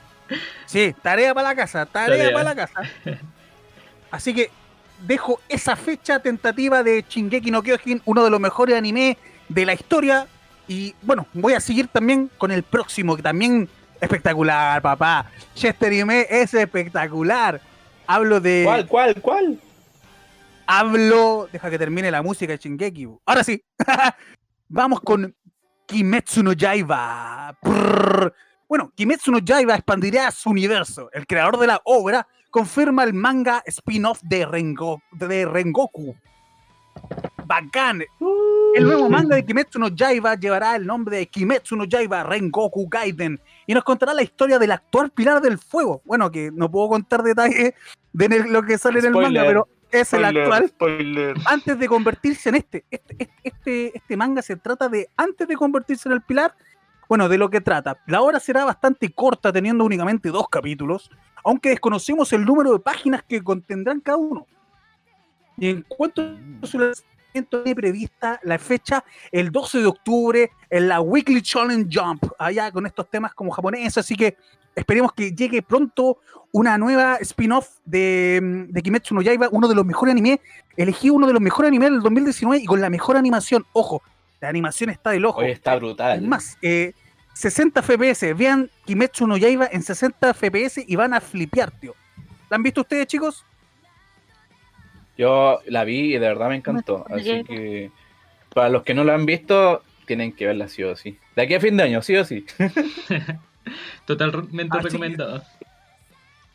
Sí, tarea para la casa, tarea, Tarea. para la casa. Así que dejo esa fecha tentativa de Shingeki no Kyojin, uno de los mejores animes de la historia. Y bueno, voy a seguir también con el próximo, que también espectacular, papá. Chester Anime es espectacular. Hablo de. ¿Cuál, cuál, cuál? Hablo. Deja que termine la música de Shingeki. Ahora sí. (laughs) Vamos con Kimetsu no Yaiba. Prrr. Bueno, Kimetsu no Yaiba expandirá su universo. El creador de la obra confirma el manga spin-off de, Rengo- de Rengoku. Bacán. El nuevo manga de Kimetsu no Yaiba llevará el nombre de Kimetsu no Yaiba Rengoku Gaiden y nos contará la historia del actual pilar del fuego. Bueno, que no puedo contar detalles de lo que sale en el manga, pero es el actual spoiler. antes de convertirse en este. Este, este, este, este manga se trata de antes de convertirse en el pilar. Bueno, de lo que trata. La obra será bastante corta, teniendo únicamente dos capítulos, aunque desconocemos el número de páginas que contendrán cada uno. Y en cuanto a su tiene prevista la fecha el 12 de octubre en la Weekly Challenge Jump, allá con estos temas como japoneses, así que esperemos que llegue pronto una nueva spin-off de, mm, de Kimetsu no Yaiba, uno de los mejores animes elegí uno de los mejores animes del 2019 y con la mejor animación. Ojo, la animación está del ojo. Está brutal. Es más, eh, 60 FPS. Vean Kimetsu no Yaiba en 60 FPS y van a flipear, tío. ¿La han visto ustedes, chicos? Yo la vi y de verdad me encantó. Así que para los que no la han visto, tienen que verla sí o sí. De aquí a fin de año, sí o sí. (laughs) Totalmente Así que- recomendado.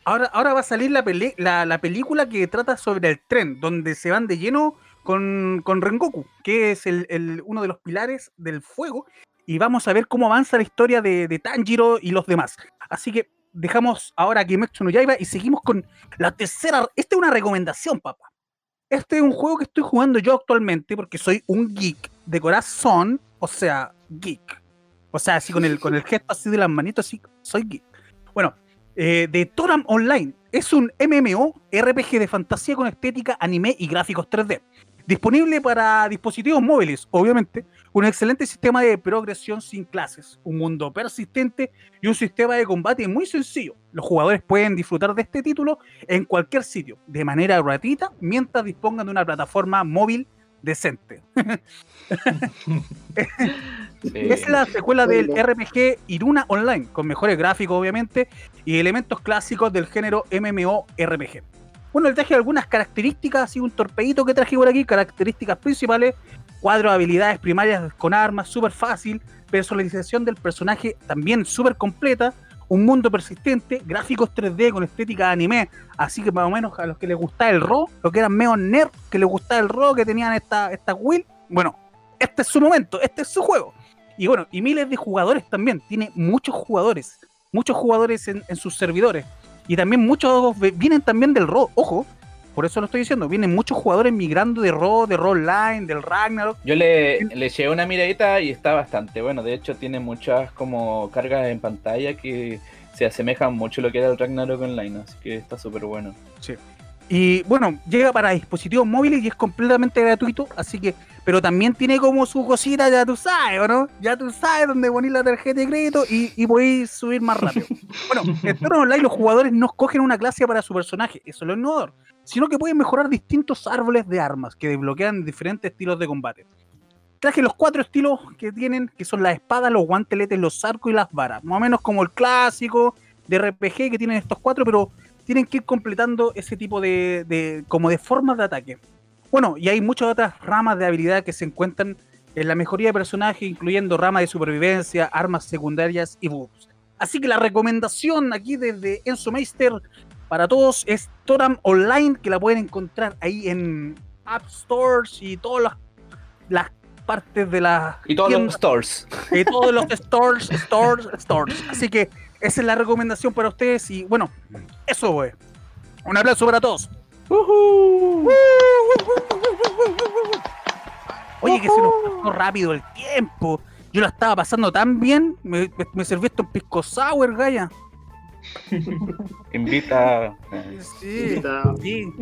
Ahora, ahora va a salir la, pele- la, la película que trata sobre el tren, donde se van de lleno con, con Rengoku, que es el, el- uno de los pilares del fuego, y vamos a ver cómo avanza la historia de, de Tanjiro y los demás. Así que dejamos ahora a Kimetsu no Yaiba y seguimos con la tercera. Esta es una recomendación, papá. Este es un juego que estoy jugando yo actualmente porque soy un geek de corazón, o sea, geek. O sea, así con el, con el gesto así de las manitos, así, soy geek. Bueno, eh, de Toram Online. Es un MMO RPG de fantasía con estética, anime y gráficos 3D. Disponible para dispositivos móviles, obviamente, un excelente sistema de progresión sin clases, un mundo persistente y un sistema de combate muy sencillo. Los jugadores pueden disfrutar de este título en cualquier sitio, de manera gratuita, mientras dispongan de una plataforma móvil decente. (laughs) (laughs) Sí. Es la secuela del RPG Iruna Online, con mejores gráficos, obviamente, y elementos clásicos del género MMORPG. Bueno, le traje algunas características, así un torpedito que traje por aquí, características principales, cuadro de habilidades primarias con armas, súper fácil, personalización del personaje también súper completa, un mundo persistente, gráficos 3D con estética de anime, así que más o menos a los que les gustaba el RO, los que eran medio nerd, que les gustaba el RO, que tenían esta, esta Will, bueno, este es su momento, este es su juego. Y bueno, y miles de jugadores también. Tiene muchos jugadores. Muchos jugadores en sus servidores. Y también muchos vienen también del RO. Ojo, por eso lo estoy diciendo. Vienen muchos jugadores migrando de RO, de RO Online, del Ragnarok. Yo le, le eché una miradita y está bastante bueno. De hecho, tiene muchas como cargas en pantalla que se asemejan mucho a lo que era el Ragnarok Online. Así que está súper bueno. Y bueno, llega para dispositivos móviles y es completamente gratuito. Así que, pero también tiene como su cosita, ya tú sabes, ¿o no? Ya tú sabes dónde poner la tarjeta de crédito y, y podéis subir más rápido. (laughs) Bueno, en Toro Online los jugadores no escogen una clase para su personaje, eso es lo innovador, sino que pueden mejorar distintos árboles de armas que desbloquean diferentes estilos de combate. Traje los cuatro estilos que tienen, que son las espadas, los guanteletes, los arcos y las varas. Más o menos como el clásico de RPG que tienen estos cuatro, pero tienen que ir completando ese tipo de, de- como de formas de ataque. Bueno, y hay muchas otras ramas de habilidad que se encuentran en la mejoría de personaje, incluyendo ramas de supervivencia, armas secundarias y buffs. Así que la recomendación aquí desde Enzo Meister para todos es Toram Online, que la pueden encontrar ahí en App Stores y todas las, las partes de la Y todos los stores. y todos los stores, stores, stores. Así que esa es la recomendación para ustedes y bueno, eso güey. Un aplauso para todos. Oye, que se nos pasó rápido el tiempo. Yo la estaba pasando tan bien. Me, me, me serví esto en pisco sour, Gaya. (laughs) Invita. Sí, Invita. sí,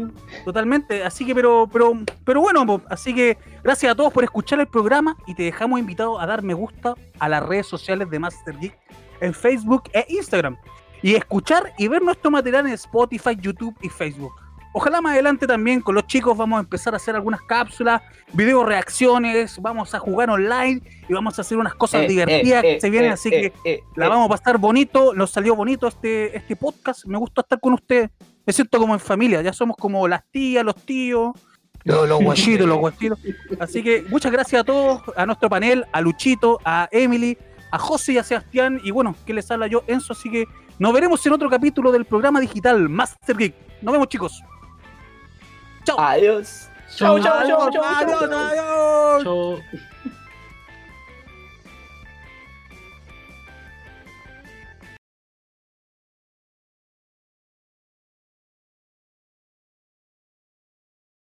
totalmente. Así que, pero, pero, pero bueno, así que gracias a todos por escuchar el programa y te dejamos invitado a dar me gusta a las redes sociales de Master Geek en Facebook e Instagram. Y escuchar y ver nuestro material en Spotify, YouTube y Facebook. ojalá más adelante también con los chicos vamos a empezar a hacer algunas cápsulas, video reacciones, vamos a jugar online y vamos a hacer unas cosas Eh, divertidas eh, que eh, se vienen, eh, así eh, que eh, la vamos a pasar bonito, nos salió bonito este, este podcast, me gustó estar con ustedes, me siento como en familia, ya somos como las tías, los tíos, los, los guachitos, los guachitos. Así que muchas gracias a todos, a nuestro panel, a Luchito, a Emily, a José y a Sebastián, y bueno, que les habla yo, Enzo, así que nos veremos en otro capítulo del programa digital Master Geek. Nos vemos chicos. Chao. Adiós. Chau, Adiós, adiós, adiós. Chau.